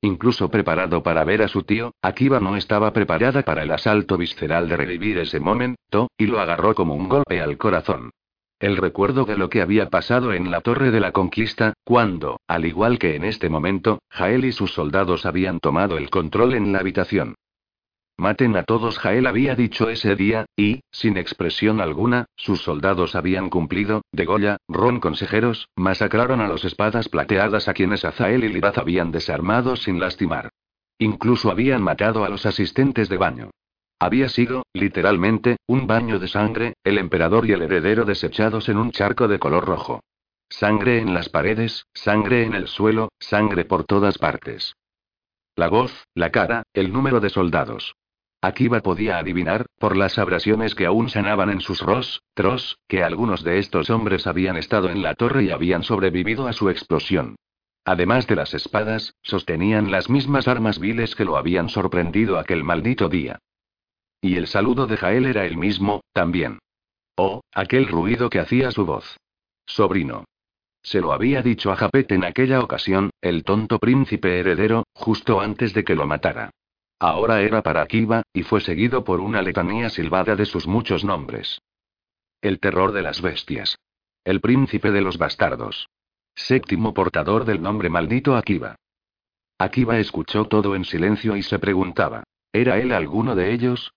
Incluso preparado para ver a su tío, Akiva no estaba preparada para el asalto visceral de revivir ese momento, y lo agarró como un golpe al corazón. El recuerdo de lo que había pasado en la Torre de la Conquista, cuando, al igual que en este momento, Jael y sus soldados habían tomado el control en la habitación. Maten a todos, Jael había dicho ese día, y, sin expresión alguna, sus soldados habían cumplido, de Goya, Ron consejeros, masacraron a los espadas plateadas a quienes Azael y Liraz habían desarmado sin lastimar. Incluso habían matado a los asistentes de baño. Había sido, literalmente, un baño de sangre, el emperador y el heredero desechados en un charco de color rojo. Sangre en las paredes, sangre en el suelo, sangre por todas partes. La voz, la cara, el número de soldados. Akiva podía adivinar, por las abrasiones que aún sanaban en sus rostros, que algunos de estos hombres habían estado en la torre y habían sobrevivido a su explosión. Además de las espadas, sostenían las mismas armas viles que lo habían sorprendido aquel maldito día. Y el saludo de Jael era el mismo, también. Oh, aquel ruido que hacía su voz. Sobrino. Se lo había dicho a Japet en aquella ocasión, el tonto príncipe heredero, justo antes de que lo matara. Ahora era para Akiva, y fue seguido por una letanía silbada de sus muchos nombres. El terror de las bestias. El príncipe de los bastardos. Séptimo portador del nombre maldito Akiva. Akiva escuchó todo en silencio y se preguntaba, ¿era él alguno de ellos?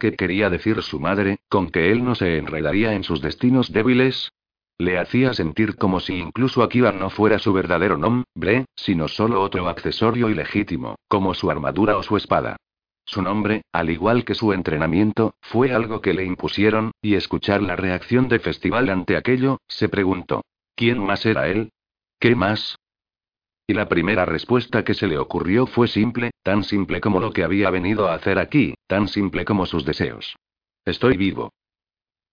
¿Qué quería decir su madre, con que él no se enredaría en sus destinos débiles? Le hacía sentir como si incluso Akiva no fuera su verdadero nombre, sino solo otro accesorio ilegítimo, como su armadura o su espada. Su nombre, al igual que su entrenamiento, fue algo que le impusieron, y escuchar la reacción de Festival ante aquello, se preguntó. ¿Quién más era él? ¿Qué más? Y la primera respuesta que se le ocurrió fue simple, tan simple como lo que había venido a hacer aquí, tan simple como sus deseos. Estoy vivo.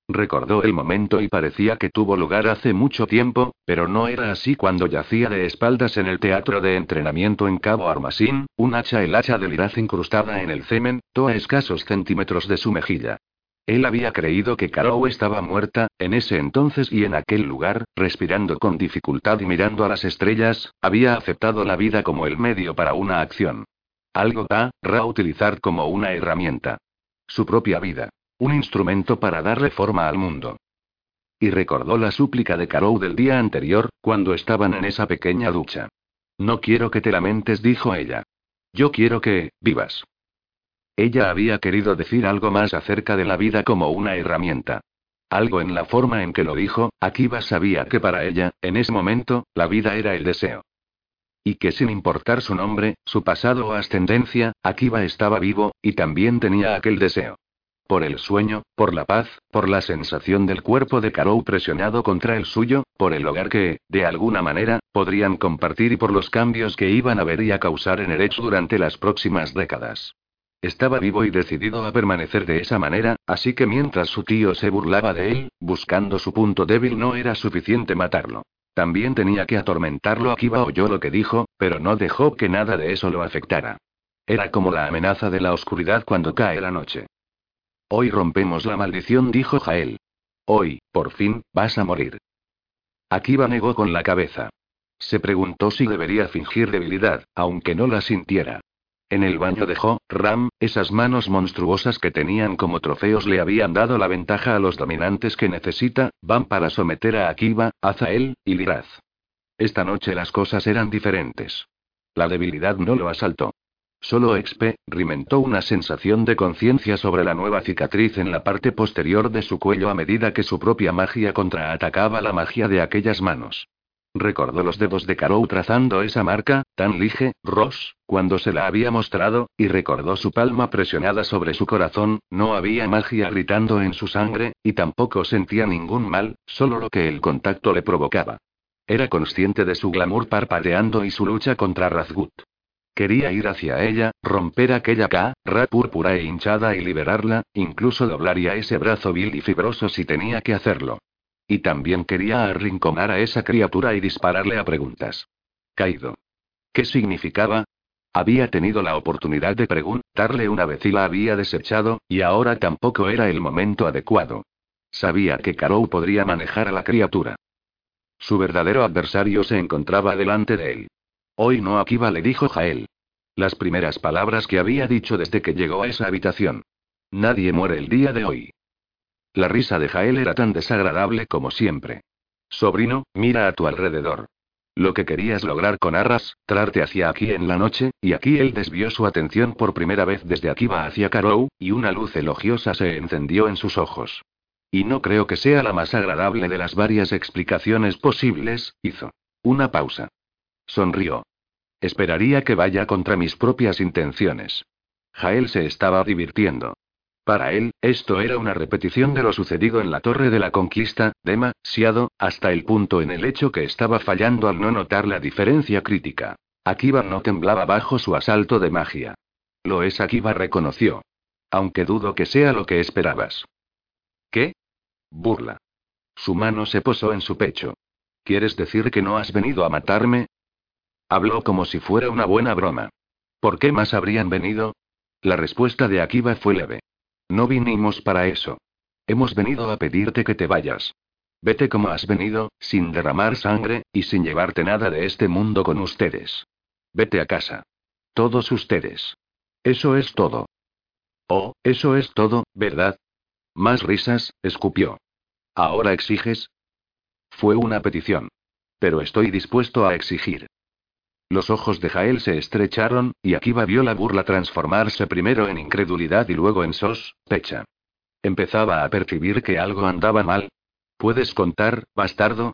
Recordó el momento y parecía que tuvo lugar hace mucho tiempo, pero no era así cuando yacía de espaldas en el teatro de entrenamiento en Cabo Armasín, un hacha el hacha de liraz incrustada en el cemento a escasos centímetros de su mejilla. Él había creído que Carol estaba muerta, en ese entonces y en aquel lugar, respirando con dificultad y mirando a las estrellas, había aceptado la vida como el medio para una acción. Algo ta, ra utilizar como una herramienta. Su propia vida. Un instrumento para darle forma al mundo. Y recordó la súplica de Carou del día anterior, cuando estaban en esa pequeña ducha. No quiero que te lamentes, dijo ella. Yo quiero que, vivas. Ella había querido decir algo más acerca de la vida como una herramienta. Algo en la forma en que lo dijo, Akiva sabía que para ella, en ese momento, la vida era el deseo. Y que sin importar su nombre, su pasado o ascendencia, Akiba estaba vivo, y también tenía aquel deseo. Por el sueño, por la paz, por la sensación del cuerpo de Karou presionado contra el suyo, por el hogar que, de alguna manera, podrían compartir y por los cambios que iban a ver y a causar en Erech durante las próximas décadas. Estaba vivo y decidido a permanecer de esa manera, así que mientras su tío se burlaba de él, buscando su punto débil no era suficiente matarlo. También tenía que atormentarlo. Akiba oyó lo que dijo, pero no dejó que nada de eso lo afectara. Era como la amenaza de la oscuridad cuando cae la noche. Hoy rompemos la maldición, dijo Jael. Hoy, por fin, vas a morir. Akiba negó con la cabeza. Se preguntó si debería fingir debilidad, aunque no la sintiera. En el baño de Jo, Ram, esas manos monstruosas que tenían como trofeos le habían dado la ventaja a los dominantes que necesita, van para someter a Akiba, Azael, y Liraz. Esta noche las cosas eran diferentes. La debilidad no lo asaltó. Solo rimentó una sensación de conciencia sobre la nueva cicatriz en la parte posterior de su cuello a medida que su propia magia contraatacaba la magia de aquellas manos. Recordó los dedos de Karou trazando esa marca, tan lige, Ross, cuando se la había mostrado, y recordó su palma presionada sobre su corazón, no había magia gritando en su sangre, y tampoco sentía ningún mal, solo lo que el contacto le provocaba. Era consciente de su glamour parpadeando y su lucha contra Razgut. Quería ir hacia ella, romper aquella ra púrpura e hinchada y liberarla, incluso doblaría ese brazo vil y fibroso si tenía que hacerlo. Y también quería arrinconar a esa criatura y dispararle a preguntas. Caído. ¿Qué significaba? Había tenido la oportunidad de preguntarle una vez y la había desechado, y ahora tampoco era el momento adecuado. Sabía que Karou podría manejar a la criatura. Su verdadero adversario se encontraba delante de él. Hoy no Akiba le dijo Jael. Las primeras palabras que había dicho desde que llegó a esa habitación. Nadie muere el día de hoy. La risa de Jael era tan desagradable como siempre. Sobrino, mira a tu alrededor. Lo que querías lograr con Arras, trarte hacia aquí en la noche, y aquí él desvió su atención por primera vez desde Akiba hacia Karou, y una luz elogiosa se encendió en sus ojos. Y no creo que sea la más agradable de las varias explicaciones posibles, hizo. Una pausa. Sonrió. Esperaría que vaya contra mis propias intenciones. Jael se estaba divirtiendo. Para él, esto era una repetición de lo sucedido en la Torre de la Conquista, demasiado, hasta el punto en el hecho que estaba fallando al no notar la diferencia crítica. Akiba no temblaba bajo su asalto de magia. Lo es Akiba reconoció. Aunque dudo que sea lo que esperabas. ¿Qué? Burla. Su mano se posó en su pecho. ¿Quieres decir que no has venido a matarme? Habló como si fuera una buena broma. ¿Por qué más habrían venido? La respuesta de Akiba fue leve. No vinimos para eso. Hemos venido a pedirte que te vayas. Vete como has venido, sin derramar sangre, y sin llevarte nada de este mundo con ustedes. Vete a casa. Todos ustedes. Eso es todo. Oh, eso es todo, ¿verdad? Más risas, escupió. ¿Ahora exiges? Fue una petición. Pero estoy dispuesto a exigir. Los ojos de Jael se estrecharon, y Akiba vio la burla transformarse primero en incredulidad y luego en sospecha. Empezaba a percibir que algo andaba mal. ¿Puedes contar, bastardo?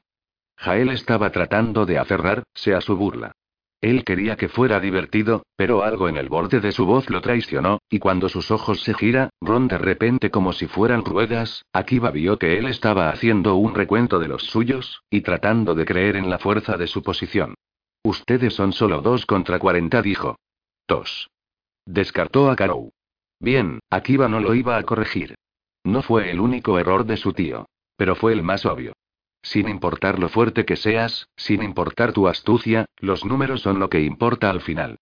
Jael estaba tratando de aferrarse a su burla. Él quería que fuera divertido, pero algo en el borde de su voz lo traicionó, y cuando sus ojos se giraron de repente como si fueran ruedas, Akiba vio que él estaba haciendo un recuento de los suyos, y tratando de creer en la fuerza de su posición. Ustedes son solo dos contra cuarenta, dijo. Dos. Descartó a Karou. Bien, Akiba no lo iba a corregir. No fue el único error de su tío. Pero fue el más obvio. Sin importar lo fuerte que seas, sin importar tu astucia, los números son lo que importa al final.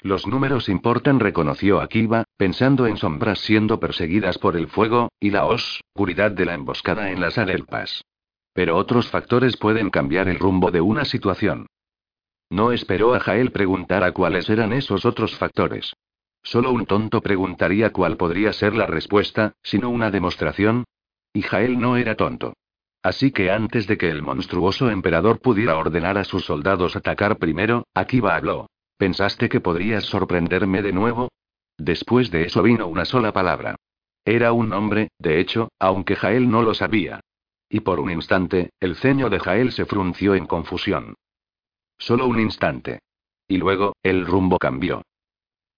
Los números importan, reconoció Akiba, pensando en sombras siendo perseguidas por el fuego, y la oscuridad de la emboscada en las adelpas. Pero otros factores pueden cambiar el rumbo de una situación. No esperó a Jael preguntar cuáles eran esos otros factores. Solo un tonto preguntaría cuál podría ser la respuesta, sino una demostración. Y Jael no era tonto. Así que antes de que el monstruoso emperador pudiera ordenar a sus soldados atacar primero, Akiba habló. ¿Pensaste que podrías sorprenderme de nuevo? Después de eso vino una sola palabra. Era un nombre, de hecho, aunque Jael no lo sabía. Y por un instante, el ceño de Jael se frunció en confusión. Solo un instante. Y luego, el rumbo cambió.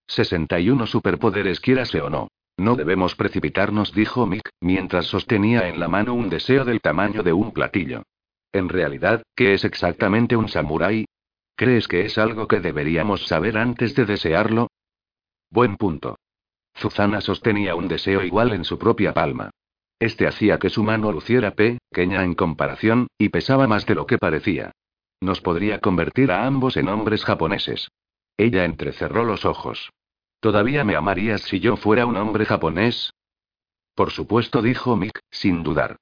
61 superpoderes quierase o no. No debemos precipitarnos, dijo Mick, mientras sostenía en la mano un deseo del tamaño de un platillo. En realidad, ¿qué es exactamente un samurái? ¿Crees que es algo que deberíamos saber antes de desearlo? Buen punto. Zuzana sostenía un deseo igual en su propia palma. Este hacía que su mano luciera pequeña en comparación, y pesaba más de lo que parecía. Nos podría convertir a ambos en hombres japoneses. Ella entrecerró los ojos. ¿Todavía me amarías si yo fuera un hombre japonés? Por supuesto, dijo Mick, sin dudar.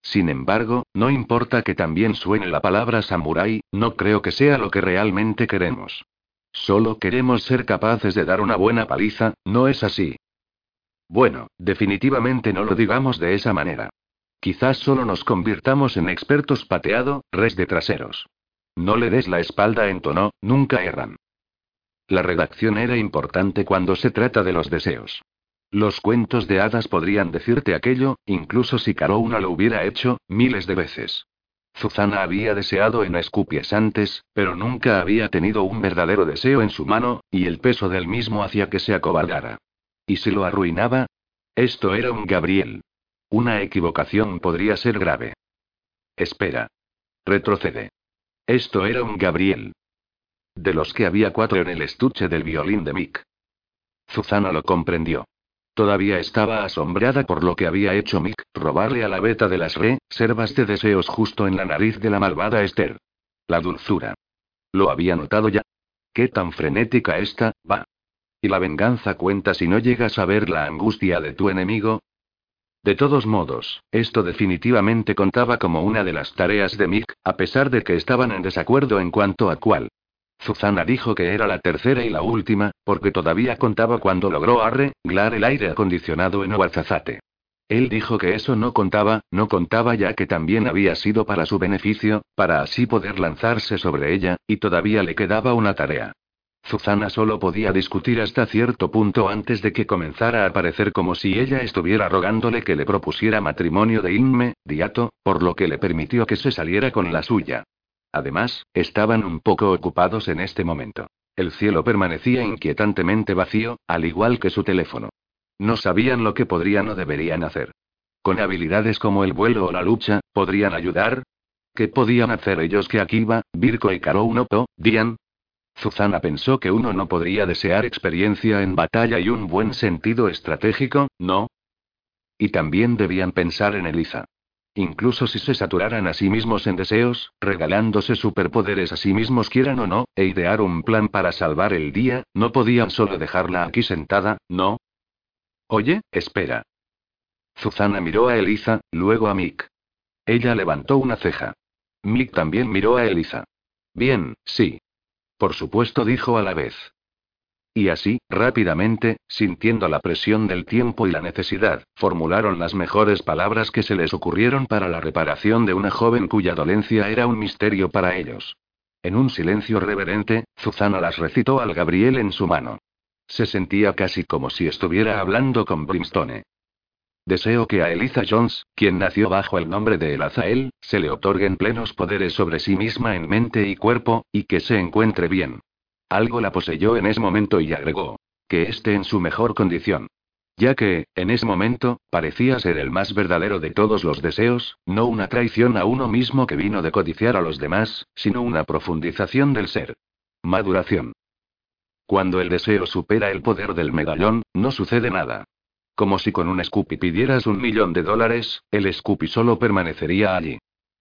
Sin embargo, no importa que también suene la palabra samurái, no creo que sea lo que realmente queremos. Solo queremos ser capaces de dar una buena paliza, ¿no es así? Bueno, definitivamente no lo digamos de esa manera. Quizás solo nos convirtamos en expertos pateado, res de traseros. No le des la espalda en tono, nunca erran. La redacción era importante cuando se trata de los deseos. Los cuentos de hadas podrían decirte aquello, incluso si Carouna lo hubiera hecho, miles de veces. Zuzana había deseado en Escupies antes, pero nunca había tenido un verdadero deseo en su mano, y el peso del mismo hacía que se acobardara. ¿Y si lo arruinaba? Esto era un Gabriel. Una equivocación podría ser grave. Espera. Retrocede. Esto era un Gabriel. De los que había cuatro en el estuche del violín de Mick. Zuzana lo comprendió. Todavía estaba asombrada por lo que había hecho Mick, robarle a la beta de las reservas de deseos justo en la nariz de la malvada Esther. La dulzura. ¿Lo había notado ya? ¿Qué tan frenética esta, va? ¿Y la venganza cuenta si no llegas a ver la angustia de tu enemigo? De todos modos, esto definitivamente contaba como una de las tareas de Mick, a pesar de que estaban en desacuerdo en cuanto a cuál. Zuzana dijo que era la tercera y la última, porque todavía contaba cuando logró arreglar el aire acondicionado en Ouarzazate. Él dijo que eso no contaba, no contaba ya que también había sido para su beneficio, para así poder lanzarse sobre ella, y todavía le quedaba una tarea. Zuzana solo podía discutir hasta cierto punto antes de que comenzara a parecer como si ella estuviera rogándole que le propusiera matrimonio de inmediato, por lo que le permitió que se saliera con la suya. Además, estaban un poco ocupados en este momento. El cielo permanecía inquietantemente vacío, al igual que su teléfono. No sabían lo que podrían o deberían hacer. Con habilidades como el vuelo o la lucha, ¿podrían ayudar? ¿Qué podían hacer ellos que Akiba, Virko y Karou no Zuzana pensó que uno no podría desear experiencia en batalla y un buen sentido estratégico, ¿no? Y también debían pensar en Eliza. Incluso si se saturaran a sí mismos en deseos, regalándose superpoderes a sí mismos quieran o no, e idear un plan para salvar el día, no podían solo dejarla aquí sentada, ¿no? Oye, espera. Zuzana miró a Eliza, luego a Mick. Ella levantó una ceja. Mick también miró a Eliza. Bien, sí. Por supuesto, dijo a la vez. Y así, rápidamente, sintiendo la presión del tiempo y la necesidad, formularon las mejores palabras que se les ocurrieron para la reparación de una joven cuya dolencia era un misterio para ellos. En un silencio reverente, Zuzana las recitó al Gabriel en su mano. Se sentía casi como si estuviera hablando con Brimstone. Deseo que a Eliza Jones, quien nació bajo el nombre de Elazael, se le otorguen plenos poderes sobre sí misma en mente y cuerpo, y que se encuentre bien. Algo la poseyó en ese momento y agregó. Que esté en su mejor condición. Ya que, en ese momento, parecía ser el más verdadero de todos los deseos, no una traición a uno mismo que vino de codiciar a los demás, sino una profundización del ser. Maduración. Cuando el deseo supera el poder del medallón, no sucede nada. Como si con un Scoopy pidieras un millón de dólares, el Scoopy solo permanecería allí.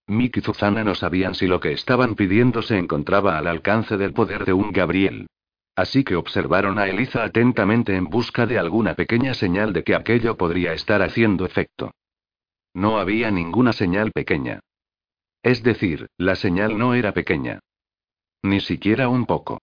Mick y Zuzana no sabían si lo que estaban pidiendo se encontraba al alcance del poder de un Gabriel. Así que observaron a Eliza atentamente en busca de alguna pequeña señal de que aquello podría estar haciendo efecto. No había ninguna señal pequeña. Es decir, la señal no era pequeña. Ni siquiera un poco.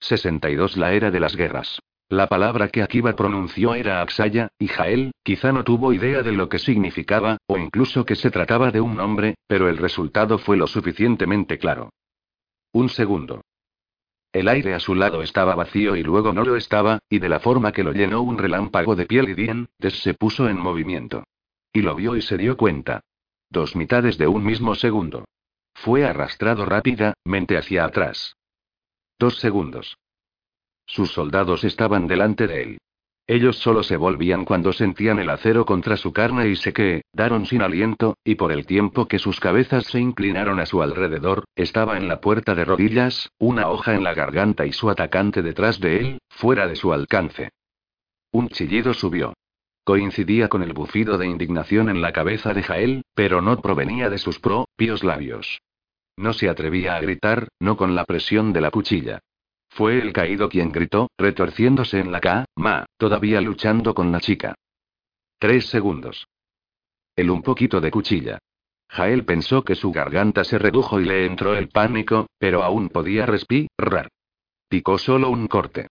62 La era de las guerras. La palabra que Akiba pronunció era Axaya, y Jael, quizá no tuvo idea de lo que significaba, o incluso que se trataba de un nombre, pero el resultado fue lo suficientemente claro. Un segundo. El aire a su lado estaba vacío y luego no lo estaba, y de la forma que lo llenó un relámpago de piel y dientes se puso en movimiento. Y lo vio y se dio cuenta. Dos mitades de un mismo segundo. fue arrastrado rápidamente hacia atrás. Dos segundos. Sus soldados estaban delante de él. Ellos solo se volvían cuando sentían el acero contra su carne y se quedaron sin aliento, y por el tiempo que sus cabezas se inclinaron a su alrededor, estaba en la puerta de rodillas, una hoja en la garganta y su atacante detrás de él, fuera de su alcance. Un chillido subió. Coincidía con el bufido de indignación en la cabeza de Jael, pero no provenía de sus propios labios. No se atrevía a gritar, no con la presión de la cuchilla. Fue el caído quien gritó, retorciéndose en la cama, todavía luchando con la chica. Tres segundos. El un poquito de cuchilla. Jael pensó que su garganta se redujo y le entró el pánico, pero aún podía respirar. Picó solo un corte.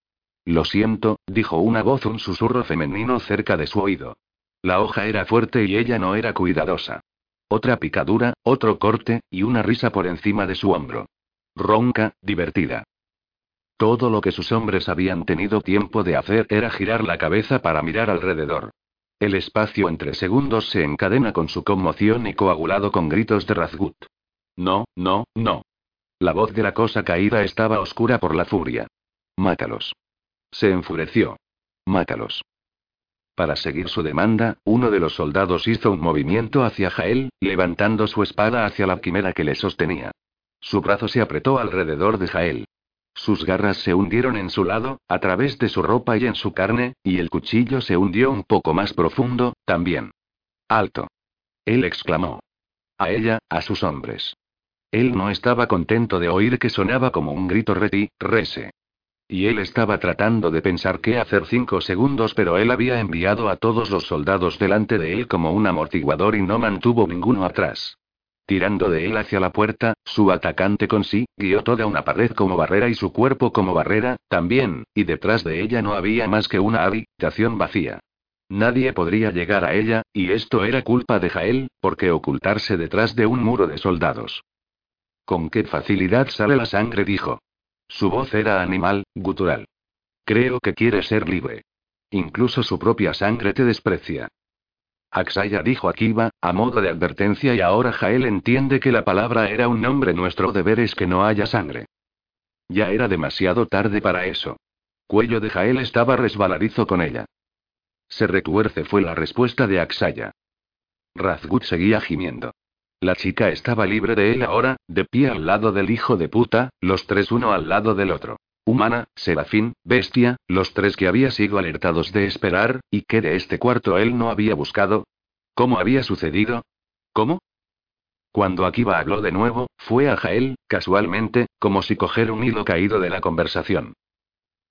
Lo siento, dijo una voz, un susurro femenino cerca de su oído. La hoja era fuerte y ella no era cuidadosa. Otra picadura, otro corte, y una risa por encima de su hombro. Ronca, divertida. Todo lo que sus hombres habían tenido tiempo de hacer era girar la cabeza para mirar alrededor. El espacio entre segundos se encadena con su conmoción y coagulado con gritos de Razgut. No, no, no. La voz de la cosa caída estaba oscura por la furia. Mátalos. Se enfureció. Mátalos. Para seguir su demanda, uno de los soldados hizo un movimiento hacia Jael, levantando su espada hacia la quimera que le sostenía. Su brazo se apretó alrededor de Jael. Sus garras se hundieron en su lado, a través de su ropa y en su carne, y el cuchillo se hundió un poco más profundo, también. Alto. Él exclamó. A ella, a sus hombres. Él no estaba contento de oír que sonaba como un grito reti, rese. Y él estaba tratando de pensar qué hacer cinco segundos, pero él había enviado a todos los soldados delante de él como un amortiguador y no mantuvo ninguno atrás. Tirando de él hacia la puerta, su atacante con sí, guió toda una pared como barrera y su cuerpo como barrera, también, y detrás de ella no había más que una habitación vacía. Nadie podría llegar a ella, y esto era culpa de Jael, porque ocultarse detrás de un muro de soldados. Con qué facilidad sale la sangre, dijo. Su voz era animal, gutural. Creo que quiere ser libre. Incluso su propia sangre te desprecia. Axaya dijo Akiva, a modo de advertencia y ahora Jael entiende que la palabra era un nombre nuestro deber es que no haya sangre. Ya era demasiado tarde para eso. Cuello de Jael estaba resbaladizo con ella. Se retuerce fue la respuesta de Axaya. Razgut seguía gimiendo. La chica estaba libre de él ahora, de pie al lado del hijo de puta, los tres uno al lado del otro. Humana, serafín, bestia, los tres que había sido alertados de esperar, y que de este cuarto él no había buscado. ¿Cómo había sucedido? ¿Cómo? Cuando Akiva habló de nuevo, fue a Jael, casualmente, como si coger un hilo caído de la conversación.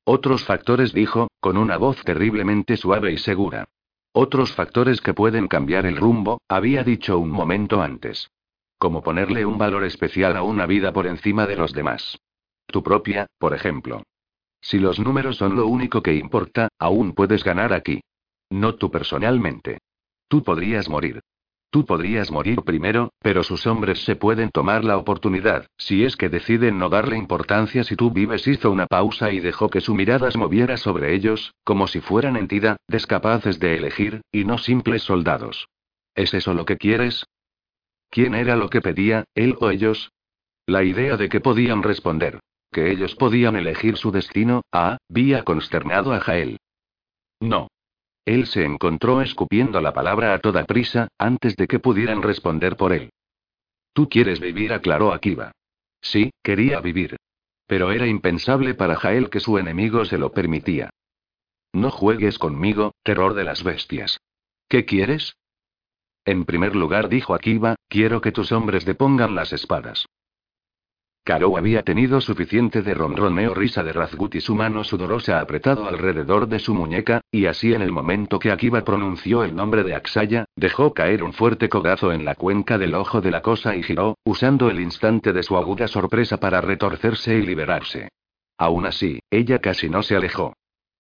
Otros factores dijo, con una voz terriblemente suave y segura. Otros factores que pueden cambiar el rumbo, había dicho un momento antes. Como ponerle un valor especial a una vida por encima de los demás. Tu propia, por ejemplo. Si los números son lo único que importa, aún puedes ganar aquí. No tú personalmente. Tú podrías morir. Tú podrías morir primero, pero sus hombres se pueden tomar la oportunidad, si es que deciden no darle importancia si tú vives. Hizo una pausa y dejó que su mirada se moviera sobre ellos, como si fueran entidad, descapaces de elegir, y no simples soldados. ¿Es eso lo que quieres? ¿Quién era lo que pedía, él o ellos? La idea de que podían responder que ellos podían elegir su destino, ah, había consternado a Jael. No. Él se encontró escupiendo la palabra a toda prisa, antes de que pudieran responder por él. Tú quieres vivir, aclaró Akiva. Sí, quería vivir. Pero era impensable para Jael que su enemigo se lo permitía. No juegues conmigo, terror de las bestias. ¿Qué quieres? En primer lugar, dijo Akiva, quiero que tus hombres depongan las espadas. Caro había tenido suficiente de ronroneo risa de Razgut y su mano sudorosa apretado alrededor de su muñeca, y así en el momento que Akiva pronunció el nombre de Axaya, dejó caer un fuerte cogazo en la cuenca del ojo de la cosa y giró, usando el instante de su aguda sorpresa para retorcerse y liberarse. Aún así, ella casi no se alejó.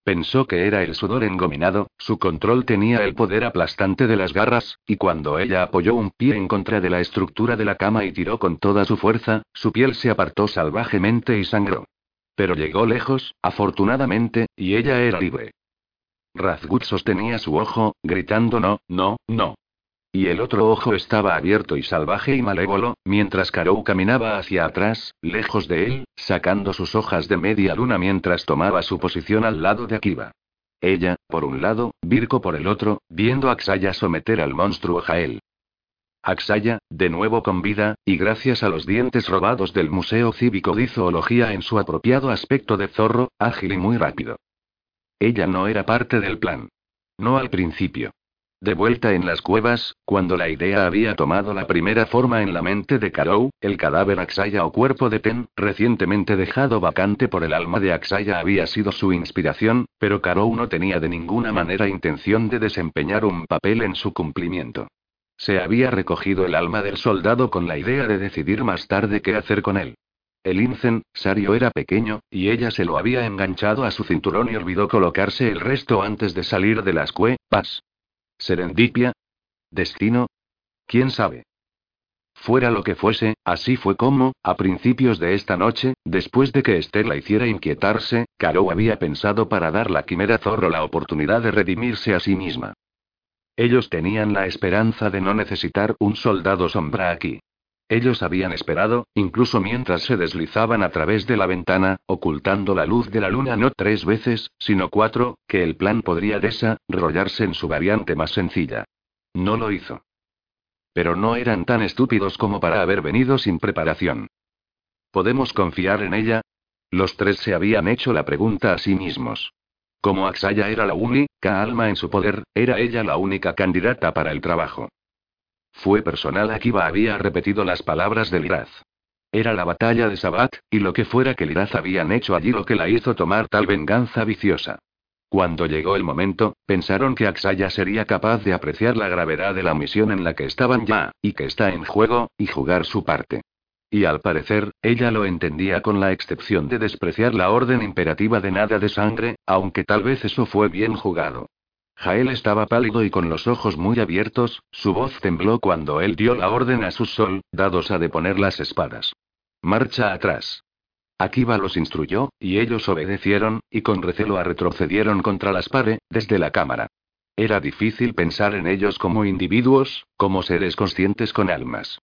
Pensó que era el sudor engominado, su control tenía el poder aplastante de las garras, y cuando ella apoyó un pie en contra de la estructura de la cama y tiró con toda su fuerza, su piel se apartó salvajemente y sangró. Pero llegó lejos, afortunadamente, y ella era libre. Razgut sostenía su ojo, gritando no, no, no. Y el otro ojo estaba abierto y salvaje y malévolo, mientras Karou caminaba hacia atrás, lejos de él, sacando sus hojas de media luna mientras tomaba su posición al lado de Akiba. Ella, por un lado, Virko por el otro, viendo a Axaya someter al monstruo Jael. Axaya, de nuevo con vida, y gracias a los dientes robados del Museo Cívico de Zoología en su apropiado aspecto de zorro, ágil y muy rápido. Ella no era parte del plan. No al principio. De vuelta en las cuevas, cuando la idea había tomado la primera forma en la mente de Karou, el cadáver Axaya o cuerpo de Ten, recientemente dejado vacante por el alma de Axaya había sido su inspiración, pero Karou no tenía de ninguna manera intención de desempeñar un papel en su cumplimiento. Se había recogido el alma del soldado con la idea de decidir más tarde qué hacer con él. El incensario era pequeño, y ella se lo había enganchado a su cinturón y olvidó colocarse el resto antes de salir de las cuevas. ¿Serendipia? ¿Destino? ¿Quién sabe? Fuera lo que fuese, así fue como, a principios de esta noche, después de que Esther la hiciera inquietarse, Caro había pensado para dar la quimera zorro la oportunidad de redimirse a sí misma. Ellos tenían la esperanza de no necesitar un soldado sombra aquí. Ellos habían esperado, incluso mientras se deslizaban a través de la ventana, ocultando la luz de la luna no tres veces, sino cuatro, que el plan podría desarrollarse en su variante más sencilla. No lo hizo. Pero no eran tan estúpidos como para haber venido sin preparación. ¿Podemos confiar en ella? Los tres se habían hecho la pregunta a sí mismos. Como Axaya era la única alma en su poder, era ella la única candidata para el trabajo. Fue personal. Akiba había repetido las palabras de Liraz. Era la batalla de Sabat, y lo que fuera que Liraz habían hecho allí lo que la hizo tomar tal venganza viciosa. Cuando llegó el momento, pensaron que Axaya sería capaz de apreciar la gravedad de la misión en la que estaban ya, y que está en juego, y jugar su parte. Y al parecer, ella lo entendía con la excepción de despreciar la orden imperativa de nada de sangre, aunque tal vez eso fue bien jugado. Jael estaba pálido y con los ojos muy abiertos, su voz tembló cuando él dio la orden a sus soldados a deponer las espadas. Marcha atrás. Akiba los instruyó, y ellos obedecieron, y con recelo retrocedieron contra las paredes desde la cámara. Era difícil pensar en ellos como individuos, como seres conscientes con almas.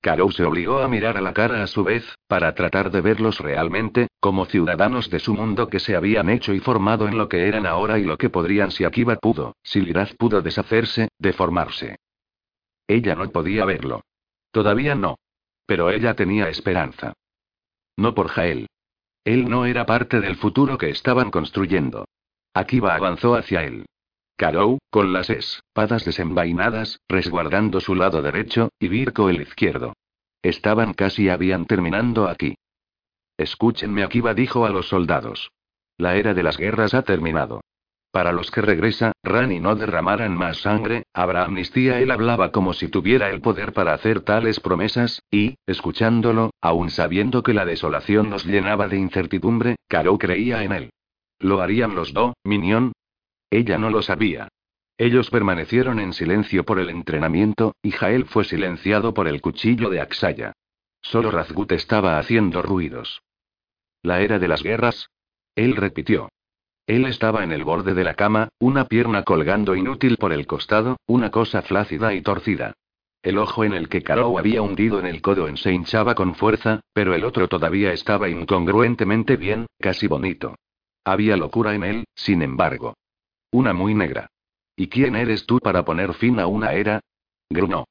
Karou se obligó a mirar a la cara a su vez, para tratar de verlos realmente, como ciudadanos de su mundo que se habían hecho y formado en lo que eran ahora y lo que podrían si Akiba pudo, si Liraz pudo deshacerse, deformarse. Ella no podía verlo. Todavía no. Pero ella tenía esperanza. No por Jael. Él no era parte del futuro que estaban construyendo. Akiba avanzó hacia él. Karou, con las espadas desenvainadas, resguardando su lado derecho, y Virko el izquierdo. Estaban casi habían terminando aquí. Escúchenme, Akiba dijo a los soldados. La era de las guerras ha terminado. Para los que regresa, Rani no derramaran más sangre, habrá amnistía. Él hablaba como si tuviera el poder para hacer tales promesas, y, escuchándolo, aun sabiendo que la desolación nos llenaba de incertidumbre, Karou creía en él. ¿Lo harían los Do, Minion? Ella no lo sabía. Ellos permanecieron en silencio por el entrenamiento, y Jael fue silenciado por el cuchillo de Axaya. Solo Razgut estaba haciendo ruidos. ¿La era de las guerras? Él repitió. Él estaba en el borde de la cama, una pierna colgando inútil por el costado, una cosa flácida y torcida. El ojo en el que Karou había hundido en el codo se hinchaba con fuerza, pero el otro todavía estaba incongruentemente bien, casi bonito. Había locura en él, sin embargo. Una muy negra. ¿Y quién eres tú para poner fin a una era? Grunó.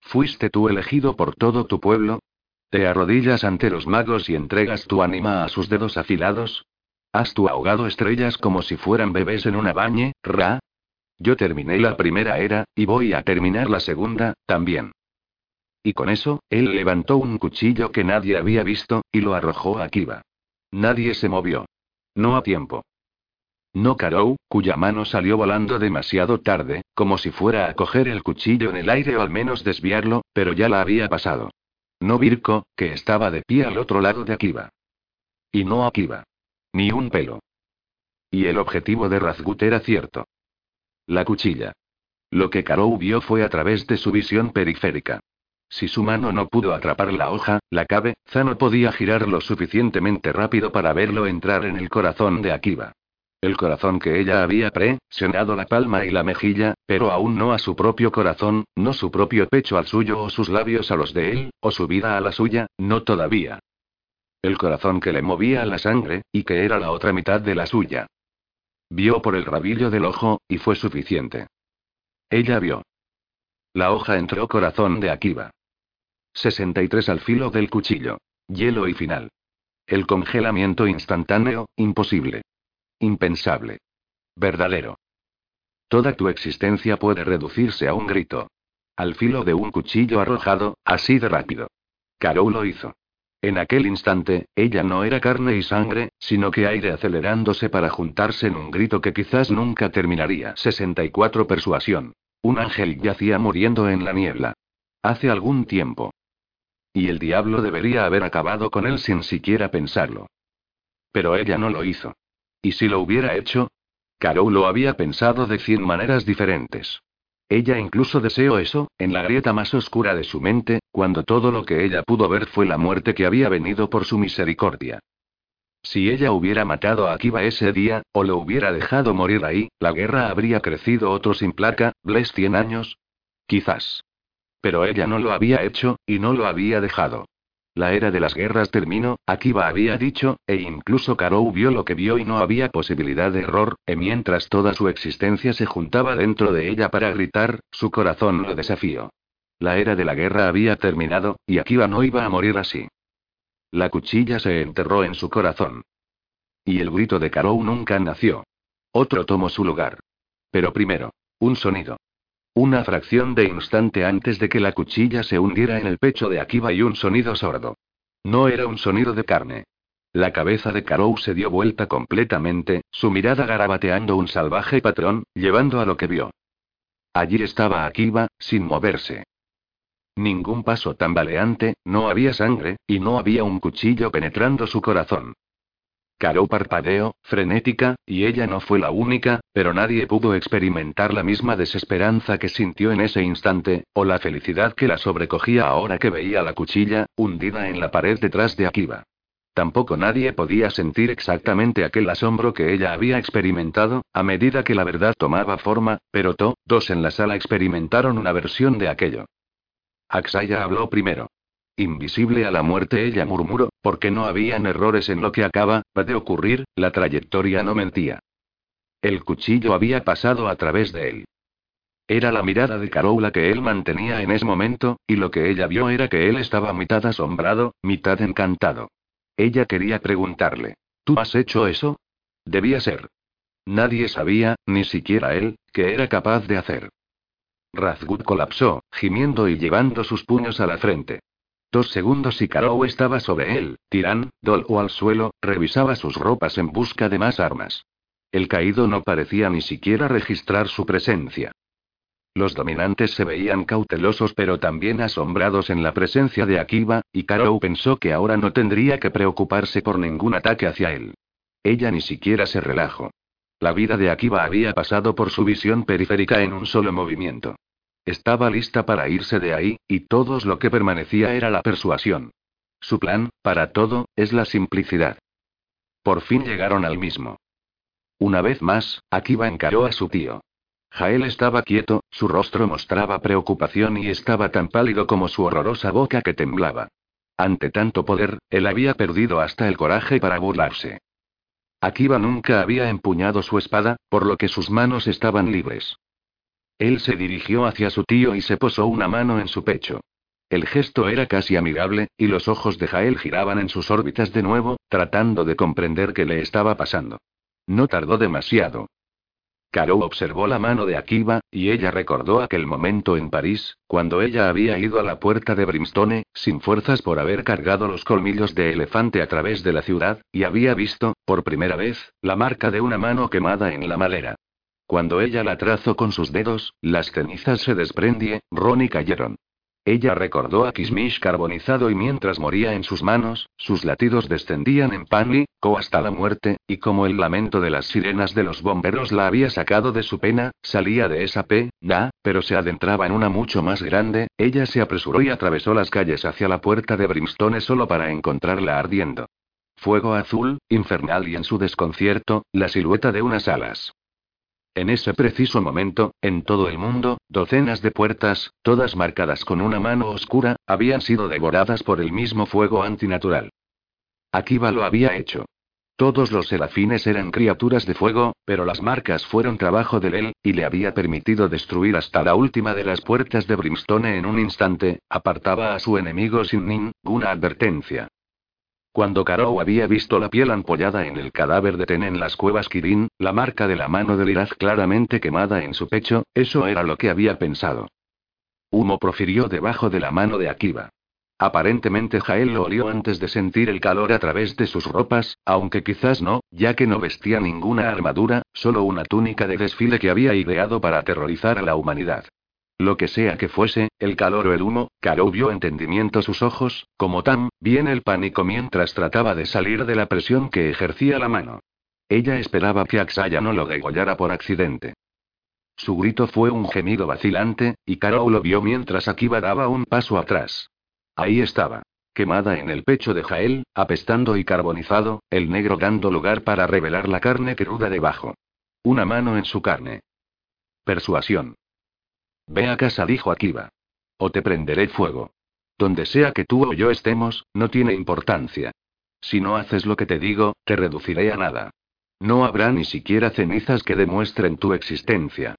¿Fuiste tú elegido por todo tu pueblo? ¿Te arrodillas ante los magos y entregas tu ánima a sus dedos afilados? ¿Has tú ahogado estrellas como si fueran bebés en una bañe, Ra? Yo terminé la primera era, y voy a terminar la segunda, también. Y con eso, él levantó un cuchillo que nadie había visto, y lo arrojó a Kiva. Nadie se movió. No a tiempo. No Karou, cuya mano salió volando demasiado tarde, como si fuera a coger el cuchillo en el aire o al menos desviarlo, pero ya la había pasado. No Virko, que estaba de pie al otro lado de Akiva. Y no Akiva. Ni un pelo. Y el objetivo de Razgut era cierto. La cuchilla. Lo que Karou vio fue a través de su visión periférica. Si su mano no pudo atrapar la hoja, la cabeza no podía girar lo suficientemente rápido para verlo entrar en el corazón de Akiva. El corazón que ella había presionado la palma y la mejilla, pero aún no a su propio corazón, no su propio pecho al suyo o sus labios a los de él, o su vida a la suya, no todavía. El corazón que le movía la sangre, y que era la otra mitad de la suya. Vio por el rabillo del ojo, y fue suficiente. Ella vio. La hoja entró corazón de Akiva. 63 al filo del cuchillo. Hielo y final. El congelamiento instantáneo, imposible. Impensable. Verdadero. Toda tu existencia puede reducirse a un grito. Al filo de un cuchillo arrojado, así de rápido. Carol lo hizo. En aquel instante, ella no era carne y sangre, sino que aire acelerándose para juntarse en un grito que quizás nunca terminaría. 64 Persuasión. Un ángel yacía muriendo en la niebla. Hace algún tiempo. Y el diablo debería haber acabado con él sin siquiera pensarlo. Pero ella no lo hizo. ¿Y si lo hubiera hecho? Carol lo había pensado de cien maneras diferentes. Ella incluso deseó eso, en la grieta más oscura de su mente, cuando todo lo que ella pudo ver fue la muerte que había venido por su misericordia. Si ella hubiera matado a Akiva ese día, o lo hubiera dejado morir ahí, la guerra habría crecido otro sin placa, Bles cien años. Quizás. Pero ella no lo había hecho, y no lo había dejado. La era de las guerras terminó, Akiva había dicho, e incluso Karou vio lo que vio y no había posibilidad de error, e mientras toda su existencia se juntaba dentro de ella para gritar, su corazón lo desafió. La era de la guerra había terminado, y Akiva no iba a morir así. La cuchilla se enterró en su corazón. Y el grito de Karou nunca nació. Otro tomó su lugar. Pero primero, un sonido. Una fracción de instante antes de que la cuchilla se hundiera en el pecho de Akiva y un sonido sordo. No era un sonido de carne. La cabeza de Karou se dio vuelta completamente, su mirada garabateando un salvaje patrón, llevando a lo que vio. Allí estaba Akiva, sin moverse. Ningún paso tambaleante, no había sangre, y no había un cuchillo penetrando su corazón. Caro parpadeó, frenética, y ella no fue la única, pero nadie pudo experimentar la misma desesperanza que sintió en ese instante, o la felicidad que la sobrecogía ahora que veía la cuchilla, hundida en la pared detrás de Akiva. Tampoco nadie podía sentir exactamente aquel asombro que ella había experimentado, a medida que la verdad tomaba forma, pero todos en la sala experimentaron una versión de aquello. Axaya habló primero. Invisible a la muerte, ella murmuró, porque no habían errores en lo que acaba de ocurrir, la trayectoria no mentía. El cuchillo había pasado a través de él. Era la mirada de Carola que él mantenía en ese momento, y lo que ella vio era que él estaba mitad asombrado, mitad encantado. Ella quería preguntarle, ¿tú has hecho eso? Debía ser. Nadie sabía, ni siquiera él, que era capaz de hacer. Razgut colapsó, gimiendo y llevando sus puños a la frente. Dos segundos y Karou estaba sobre él, tirando o al suelo, revisaba sus ropas en busca de más armas. El caído no parecía ni siquiera registrar su presencia. Los dominantes se veían cautelosos pero también asombrados en la presencia de Akiva, y Karou pensó que ahora no tendría que preocuparse por ningún ataque hacia él. Ella ni siquiera se relajó. La vida de Akiva había pasado por su visión periférica en un solo movimiento. Estaba lista para irse de ahí, y todo lo que permanecía era la persuasión. Su plan, para todo, es la simplicidad. Por fin llegaron al mismo. Una vez más, Akiva encaró a su tío. Jael estaba quieto, su rostro mostraba preocupación y estaba tan pálido como su horrorosa boca que temblaba. Ante tanto poder, él había perdido hasta el coraje para burlarse. Akiva nunca había empuñado su espada, por lo que sus manos estaban libres. Él se dirigió hacia su tío y se posó una mano en su pecho. El gesto era casi amigable, y los ojos de Jael giraban en sus órbitas de nuevo, tratando de comprender qué le estaba pasando. No tardó demasiado. Caro observó la mano de Akiva, y ella recordó aquel momento en París, cuando ella había ido a la puerta de Brimstone, sin fuerzas por haber cargado los colmillos de elefante a través de la ciudad, y había visto, por primera vez, la marca de una mano quemada en la madera. Cuando ella la trazó con sus dedos, las cenizas se desprendieron y cayeron. Ella recordó a Kismish carbonizado y mientras moría en sus manos, sus latidos descendían en co hasta la muerte, y como el lamento de las sirenas de los bomberos la había sacado de su pena, salía de esa da, pero se adentraba en una mucho más grande, ella se apresuró y atravesó las calles hacia la puerta de Brimstone solo para encontrarla ardiendo. fuego azul, infernal y en su desconcierto, la silueta de unas alas. En ese preciso momento, en todo el mundo, docenas de puertas, todas marcadas con una mano oscura, habían sido devoradas por el mismo fuego antinatural. Akiba lo había hecho. Todos los serafines eran criaturas de fuego, pero las marcas fueron trabajo de él, y le había permitido destruir hasta la última de las puertas de Brimstone en un instante, apartaba a su enemigo sin ninguna advertencia. Cuando Karou había visto la piel ampollada en el cadáver de Ten en las cuevas Kirin, la marca de la mano de Liraz claramente quemada en su pecho, eso era lo que había pensado. Humo profirió debajo de la mano de Akiba. Aparentemente Jael lo olió antes de sentir el calor a través de sus ropas, aunque quizás no, ya que no vestía ninguna armadura, solo una túnica de desfile que había ideado para aterrorizar a la humanidad. Lo que sea que fuese, el calor o el humo, Caro vio entendimiento sus ojos, como tan, bien el pánico mientras trataba de salir de la presión que ejercía la mano. Ella esperaba que Axaya no lo degollara por accidente. Su grito fue un gemido vacilante, y Caro lo vio mientras Akiba daba un paso atrás. Ahí estaba. Quemada en el pecho de Jael, apestando y carbonizado, el negro dando lugar para revelar la carne cruda debajo. Una mano en su carne. Persuasión. Ve a casa, dijo Akiva. O te prenderé fuego. Donde sea que tú o yo estemos, no tiene importancia. Si no haces lo que te digo, te reduciré a nada. No habrá ni siquiera cenizas que demuestren tu existencia.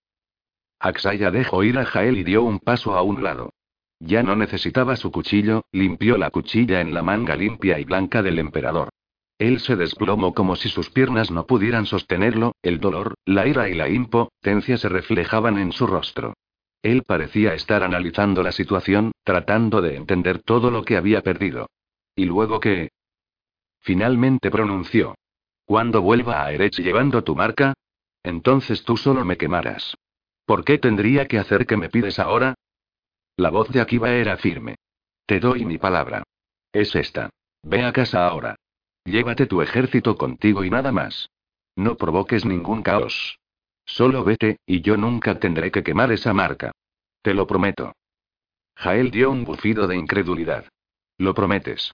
Axaya dejó ir a Jael y dio un paso a un lado. Ya no necesitaba su cuchillo, limpió la cuchilla en la manga limpia y blanca del emperador. Él se desplomó como si sus piernas no pudieran sostenerlo, el dolor, la ira y la impotencia se reflejaban en su rostro. Él parecía estar analizando la situación, tratando de entender todo lo que había perdido. ¿Y luego qué? Finalmente pronunció. Cuando vuelva a Erech llevando tu marca? Entonces tú solo me quemarás. ¿Por qué tendría que hacer que me pides ahora? La voz de Akiba era firme. Te doy mi palabra. Es esta. Ve a casa ahora. Llévate tu ejército contigo y nada más. No provoques ningún caos. Solo vete, y yo nunca tendré que quemar esa marca. Te lo prometo. Jael dio un bufido de incredulidad. Lo prometes.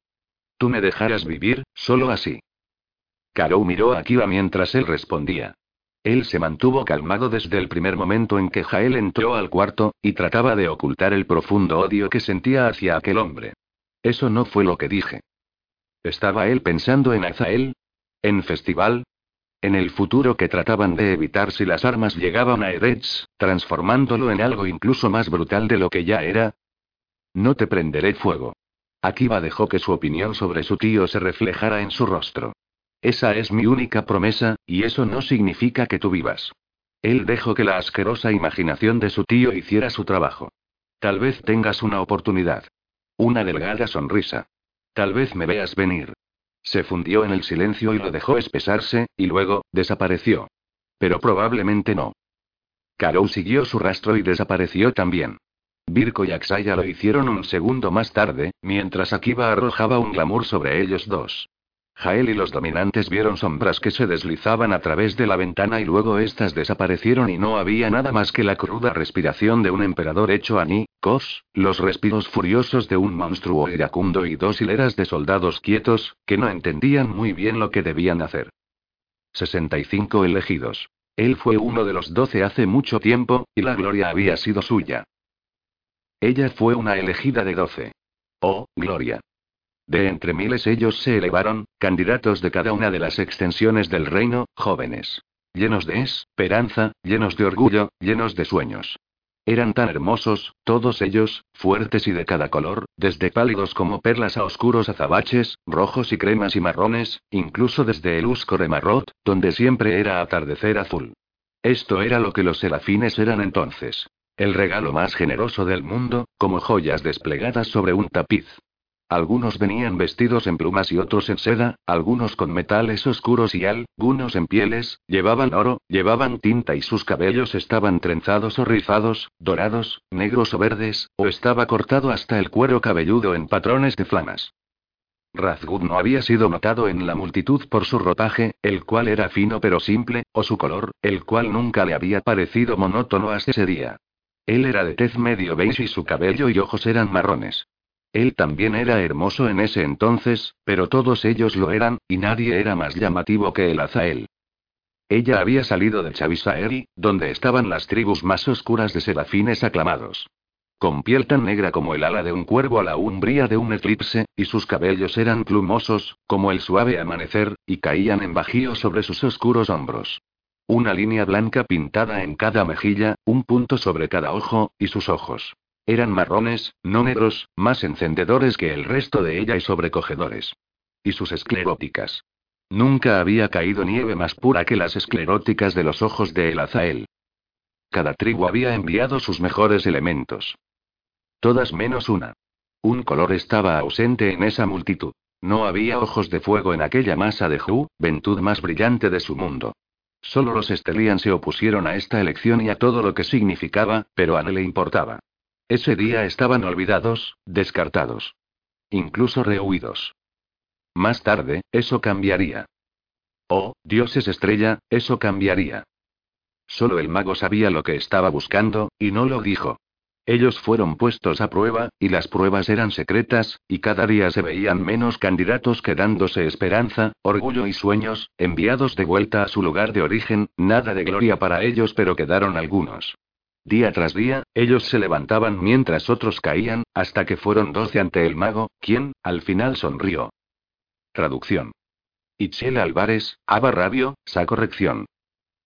Tú me dejarás vivir, solo así. Karou miró a Akiba mientras él respondía. Él se mantuvo calmado desde el primer momento en que Jael entró al cuarto, y trataba de ocultar el profundo odio que sentía hacia aquel hombre. Eso no fue lo que dije. ¿Estaba él pensando en Azael? ¿En festival? ¿En el futuro que trataban de evitar si las armas llegaban a Eretz, transformándolo en algo incluso más brutal de lo que ya era? No te prenderé fuego. Akiva dejó que su opinión sobre su tío se reflejara en su rostro. Esa es mi única promesa, y eso no significa que tú vivas. Él dejó que la asquerosa imaginación de su tío hiciera su trabajo. Tal vez tengas una oportunidad. Una delgada sonrisa. Tal vez me veas venir. Se fundió en el silencio y lo dejó espesarse, y luego, desapareció. Pero probablemente no. Karou siguió su rastro y desapareció también. Virko y Axaya lo hicieron un segundo más tarde, mientras Akiba arrojaba un glamour sobre ellos dos. Jael y los dominantes vieron sombras que se deslizaban a través de la ventana y luego éstas desaparecieron y no había nada más que la cruda respiración de un emperador hecho anicos, los respiros furiosos de un monstruo iracundo y dos hileras de soldados quietos, que no entendían muy bien lo que debían hacer. 65 elegidos. Él fue uno de los doce hace mucho tiempo, y la gloria había sido suya. Ella fue una elegida de doce. Oh, gloria. De entre miles ellos se elevaron, candidatos de cada una de las extensiones del reino, jóvenes. Llenos de esperanza, llenos de orgullo, llenos de sueños. Eran tan hermosos, todos ellos, fuertes y de cada color, desde pálidos como perlas a oscuros azabaches, rojos y cremas y marrones, incluso desde el Uscore Marrot, donde siempre era atardecer azul. Esto era lo que los serafines eran entonces. El regalo más generoso del mundo, como joyas desplegadas sobre un tapiz. Algunos venían vestidos en plumas y otros en seda, algunos con metales oscuros y algunos en pieles, llevaban oro, llevaban tinta y sus cabellos estaban trenzados o rizados, dorados, negros o verdes, o estaba cortado hasta el cuero cabelludo en patrones de flamas. Razgud no había sido notado en la multitud por su ropaje, el cual era fino pero simple, o su color, el cual nunca le había parecido monótono hasta ese día. Él era de tez medio beige y su cabello y ojos eran marrones. Él también era hermoso en ese entonces, pero todos ellos lo eran, y nadie era más llamativo que el Azael. Ella había salido de Chavisaeri, donde estaban las tribus más oscuras de serafines aclamados. Con piel tan negra como el ala de un cuervo a la umbría de un eclipse, y sus cabellos eran plumosos, como el suave amanecer, y caían en bajío sobre sus oscuros hombros. Una línea blanca pintada en cada mejilla, un punto sobre cada ojo, y sus ojos. Eran marrones, no negros, más encendedores que el resto de ella y sobrecogedores. Y sus escleróticas. Nunca había caído nieve más pura que las escleróticas de los ojos de El Azael. Cada tribu había enviado sus mejores elementos. Todas menos una. Un color estaba ausente en esa multitud. No había ojos de fuego en aquella masa de ventud más brillante de su mundo. Solo los Estelian se opusieron a esta elección y a todo lo que significaba, pero a no le importaba. Ese día estaban olvidados, descartados. Incluso rehuidos. Más tarde, eso cambiaría. Oh, dioses estrella, eso cambiaría. Solo el mago sabía lo que estaba buscando, y no lo dijo. Ellos fueron puestos a prueba, y las pruebas eran secretas, y cada día se veían menos candidatos quedándose esperanza, orgullo y sueños, enviados de vuelta a su lugar de origen, nada de gloria para ellos pero quedaron algunos. Día tras día, ellos se levantaban mientras otros caían, hasta que fueron doce ante el mago, quien, al final sonrió. Traducción. Itchel Álvarez, Aba Radio, Sa Corrección.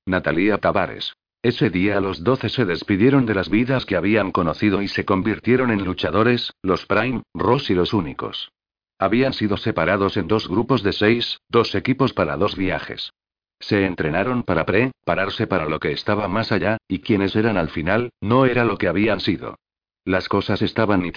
Natalia Tavares. Ese día los doce se despidieron de las vidas que habían conocido y se convirtieron en luchadores, los Prime, Ross y los únicos. Habían sido separados en dos grupos de seis, dos equipos para dos viajes. Se entrenaron para prepararse para lo que estaba más allá, y quienes eran al final, no era lo que habían sido. Las cosas estaban y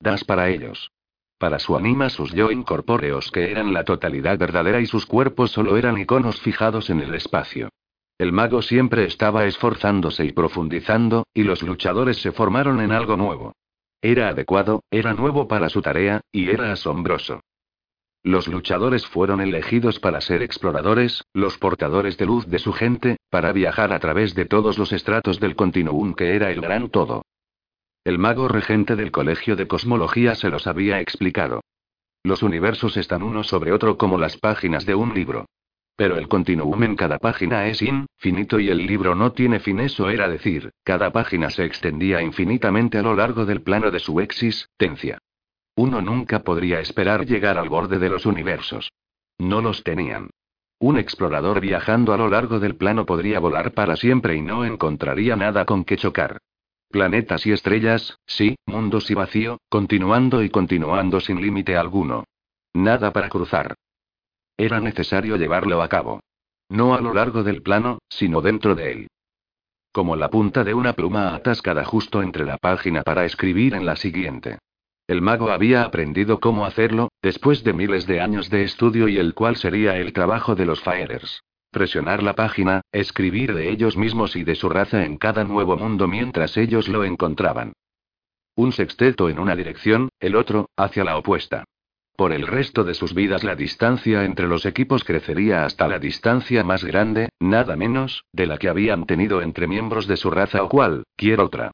das para ellos. Para su anima sus yo incorpóreos que eran la totalidad verdadera y sus cuerpos solo eran iconos fijados en el espacio. El mago siempre estaba esforzándose y profundizando, y los luchadores se formaron en algo nuevo. Era adecuado, era nuevo para su tarea, y era asombroso. Los luchadores fueron elegidos para ser exploradores, los portadores de luz de su gente, para viajar a través de todos los estratos del continuum que era el gran todo. El mago regente del Colegio de Cosmología se los había explicado. Los universos están uno sobre otro como las páginas de un libro. Pero el continuum en cada página es infinito y el libro no tiene fin, eso era decir, cada página se extendía infinitamente a lo largo del plano de su existencia. Uno nunca podría esperar llegar al borde de los universos. No los tenían. Un explorador viajando a lo largo del plano podría volar para siempre y no encontraría nada con que chocar. Planetas y estrellas, sí, mundos y vacío, continuando y continuando sin límite alguno. Nada para cruzar. Era necesario llevarlo a cabo. No a lo largo del plano, sino dentro de él. Como la punta de una pluma atascada justo entre la página para escribir en la siguiente. El mago había aprendido cómo hacerlo, después de miles de años de estudio y el cual sería el trabajo de los Faerers. Presionar la página, escribir de ellos mismos y de su raza en cada nuevo mundo mientras ellos lo encontraban. Un sexteto en una dirección, el otro, hacia la opuesta. Por el resto de sus vidas la distancia entre los equipos crecería hasta la distancia más grande, nada menos, de la que habían tenido entre miembros de su raza o cualquier otra.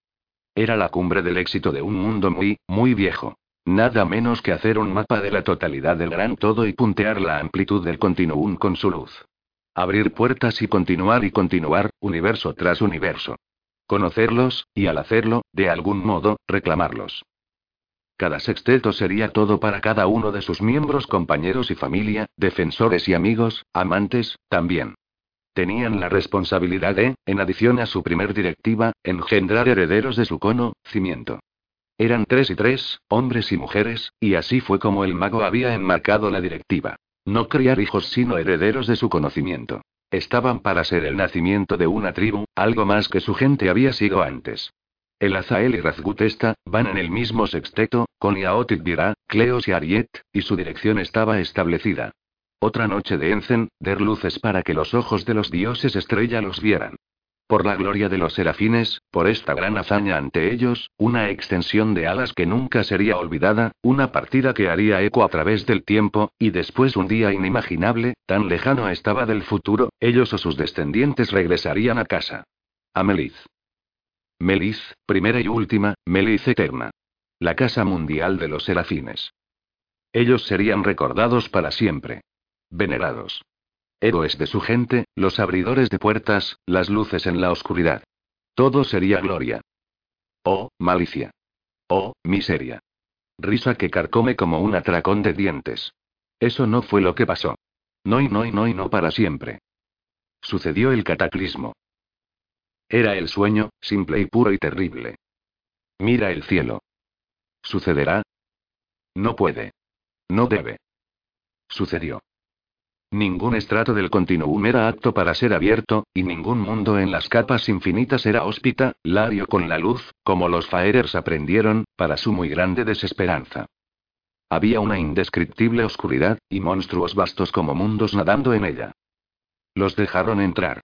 Era la cumbre del éxito de un mundo muy, muy viejo. Nada menos que hacer un mapa de la totalidad del gran todo y puntear la amplitud del continuum con su luz. Abrir puertas y continuar y continuar, universo tras universo. Conocerlos, y al hacerlo, de algún modo, reclamarlos. Cada sexteto sería todo para cada uno de sus miembros, compañeros y familia, defensores y amigos, amantes, también. Tenían la responsabilidad de, en adición a su primer directiva, engendrar herederos de su conocimiento. Eran tres y tres, hombres y mujeres, y así fue como el mago había enmarcado la directiva. No criar hijos sino herederos de su conocimiento. Estaban para ser el nacimiento de una tribu, algo más que su gente había sido antes. El Azael y Razgutesta van en el mismo sexteto, con Yaotit Virá, Cleos y Ariet, y su dirección estaba establecida. Otra noche de encender luces para que los ojos de los dioses estrella los vieran. Por la gloria de los serafines, por esta gran hazaña ante ellos, una extensión de alas que nunca sería olvidada, una partida que haría eco a través del tiempo, y después un día inimaginable, tan lejano estaba del futuro, ellos o sus descendientes regresarían a casa. A Meliz. Meliz, primera y última, Meliz eterna. la Casa Mundial de los Serafines. Ellos serían recordados para siempre. Venerados. Héroes de su gente, los abridores de puertas, las luces en la oscuridad. Todo sería gloria. Oh, malicia. Oh, miseria. Risa que carcome como un atracón de dientes. Eso no fue lo que pasó. No y no y no y no para siempre. Sucedió el cataclismo. Era el sueño, simple y puro y terrible. Mira el cielo. ¿Sucederá? No puede. No debe. Sucedió. Ningún estrato del continuum era apto para ser abierto, y ningún mundo en las capas infinitas era hóspita, lario con la luz, como los Faerers aprendieron, para su muy grande desesperanza. Había una indescriptible oscuridad, y monstruos vastos como mundos nadando en ella. Los dejaron entrar.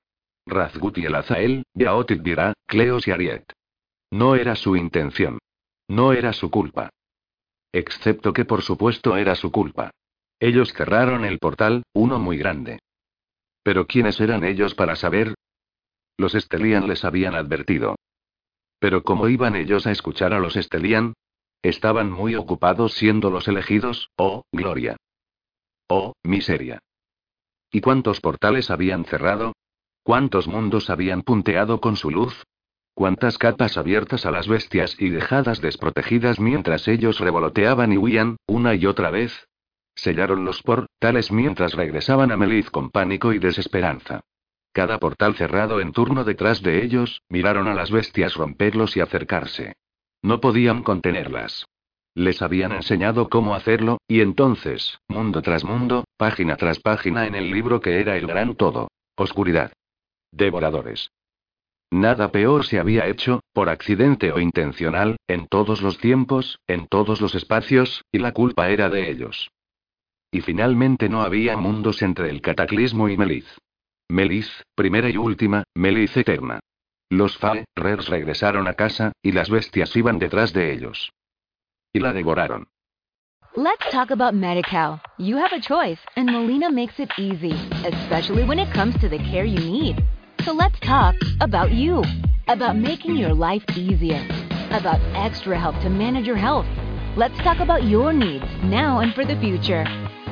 Razgut y el Azael, Yaotit dirá, Cleos y Ariet. No era su intención. No era su culpa. Excepto que por supuesto era su culpa. Ellos cerraron el portal, uno muy grande. Pero ¿quiénes eran ellos para saber? Los Estelian les habían advertido. Pero ¿cómo iban ellos a escuchar a los Estelian? Estaban muy ocupados siendo los elegidos, oh, gloria. Oh, miseria. ¿Y cuántos portales habían cerrado? ¿Cuántos mundos habían punteado con su luz? ¿Cuántas capas abiertas a las bestias y dejadas desprotegidas mientras ellos revoloteaban y huían, una y otra vez? Sellaron los portales mientras regresaban a Meliz con pánico y desesperanza. Cada portal cerrado en turno detrás de ellos, miraron a las bestias romperlos y acercarse. No podían contenerlas. Les habían enseñado cómo hacerlo, y entonces, mundo tras mundo, página tras página en el libro que era el gran todo. Oscuridad. Devoradores. Nada peor se había hecho, por accidente o intencional, en todos los tiempos, en todos los espacios, y la culpa era de ellos. Y finalmente no había mundos entre el cataclismo y Meliz. Meliz, primera y última, Meliz eterna. Los Faerers regresaron a casa, y las bestias iban detrás de ellos. Y la devoraron. Let's talk about MediCal. You have a choice, and Molina makes it easy, especially when it comes to the care you need. So let's talk about you, about making your life easier, about extra help to manage your health. Let's talk about your needs now and for the future.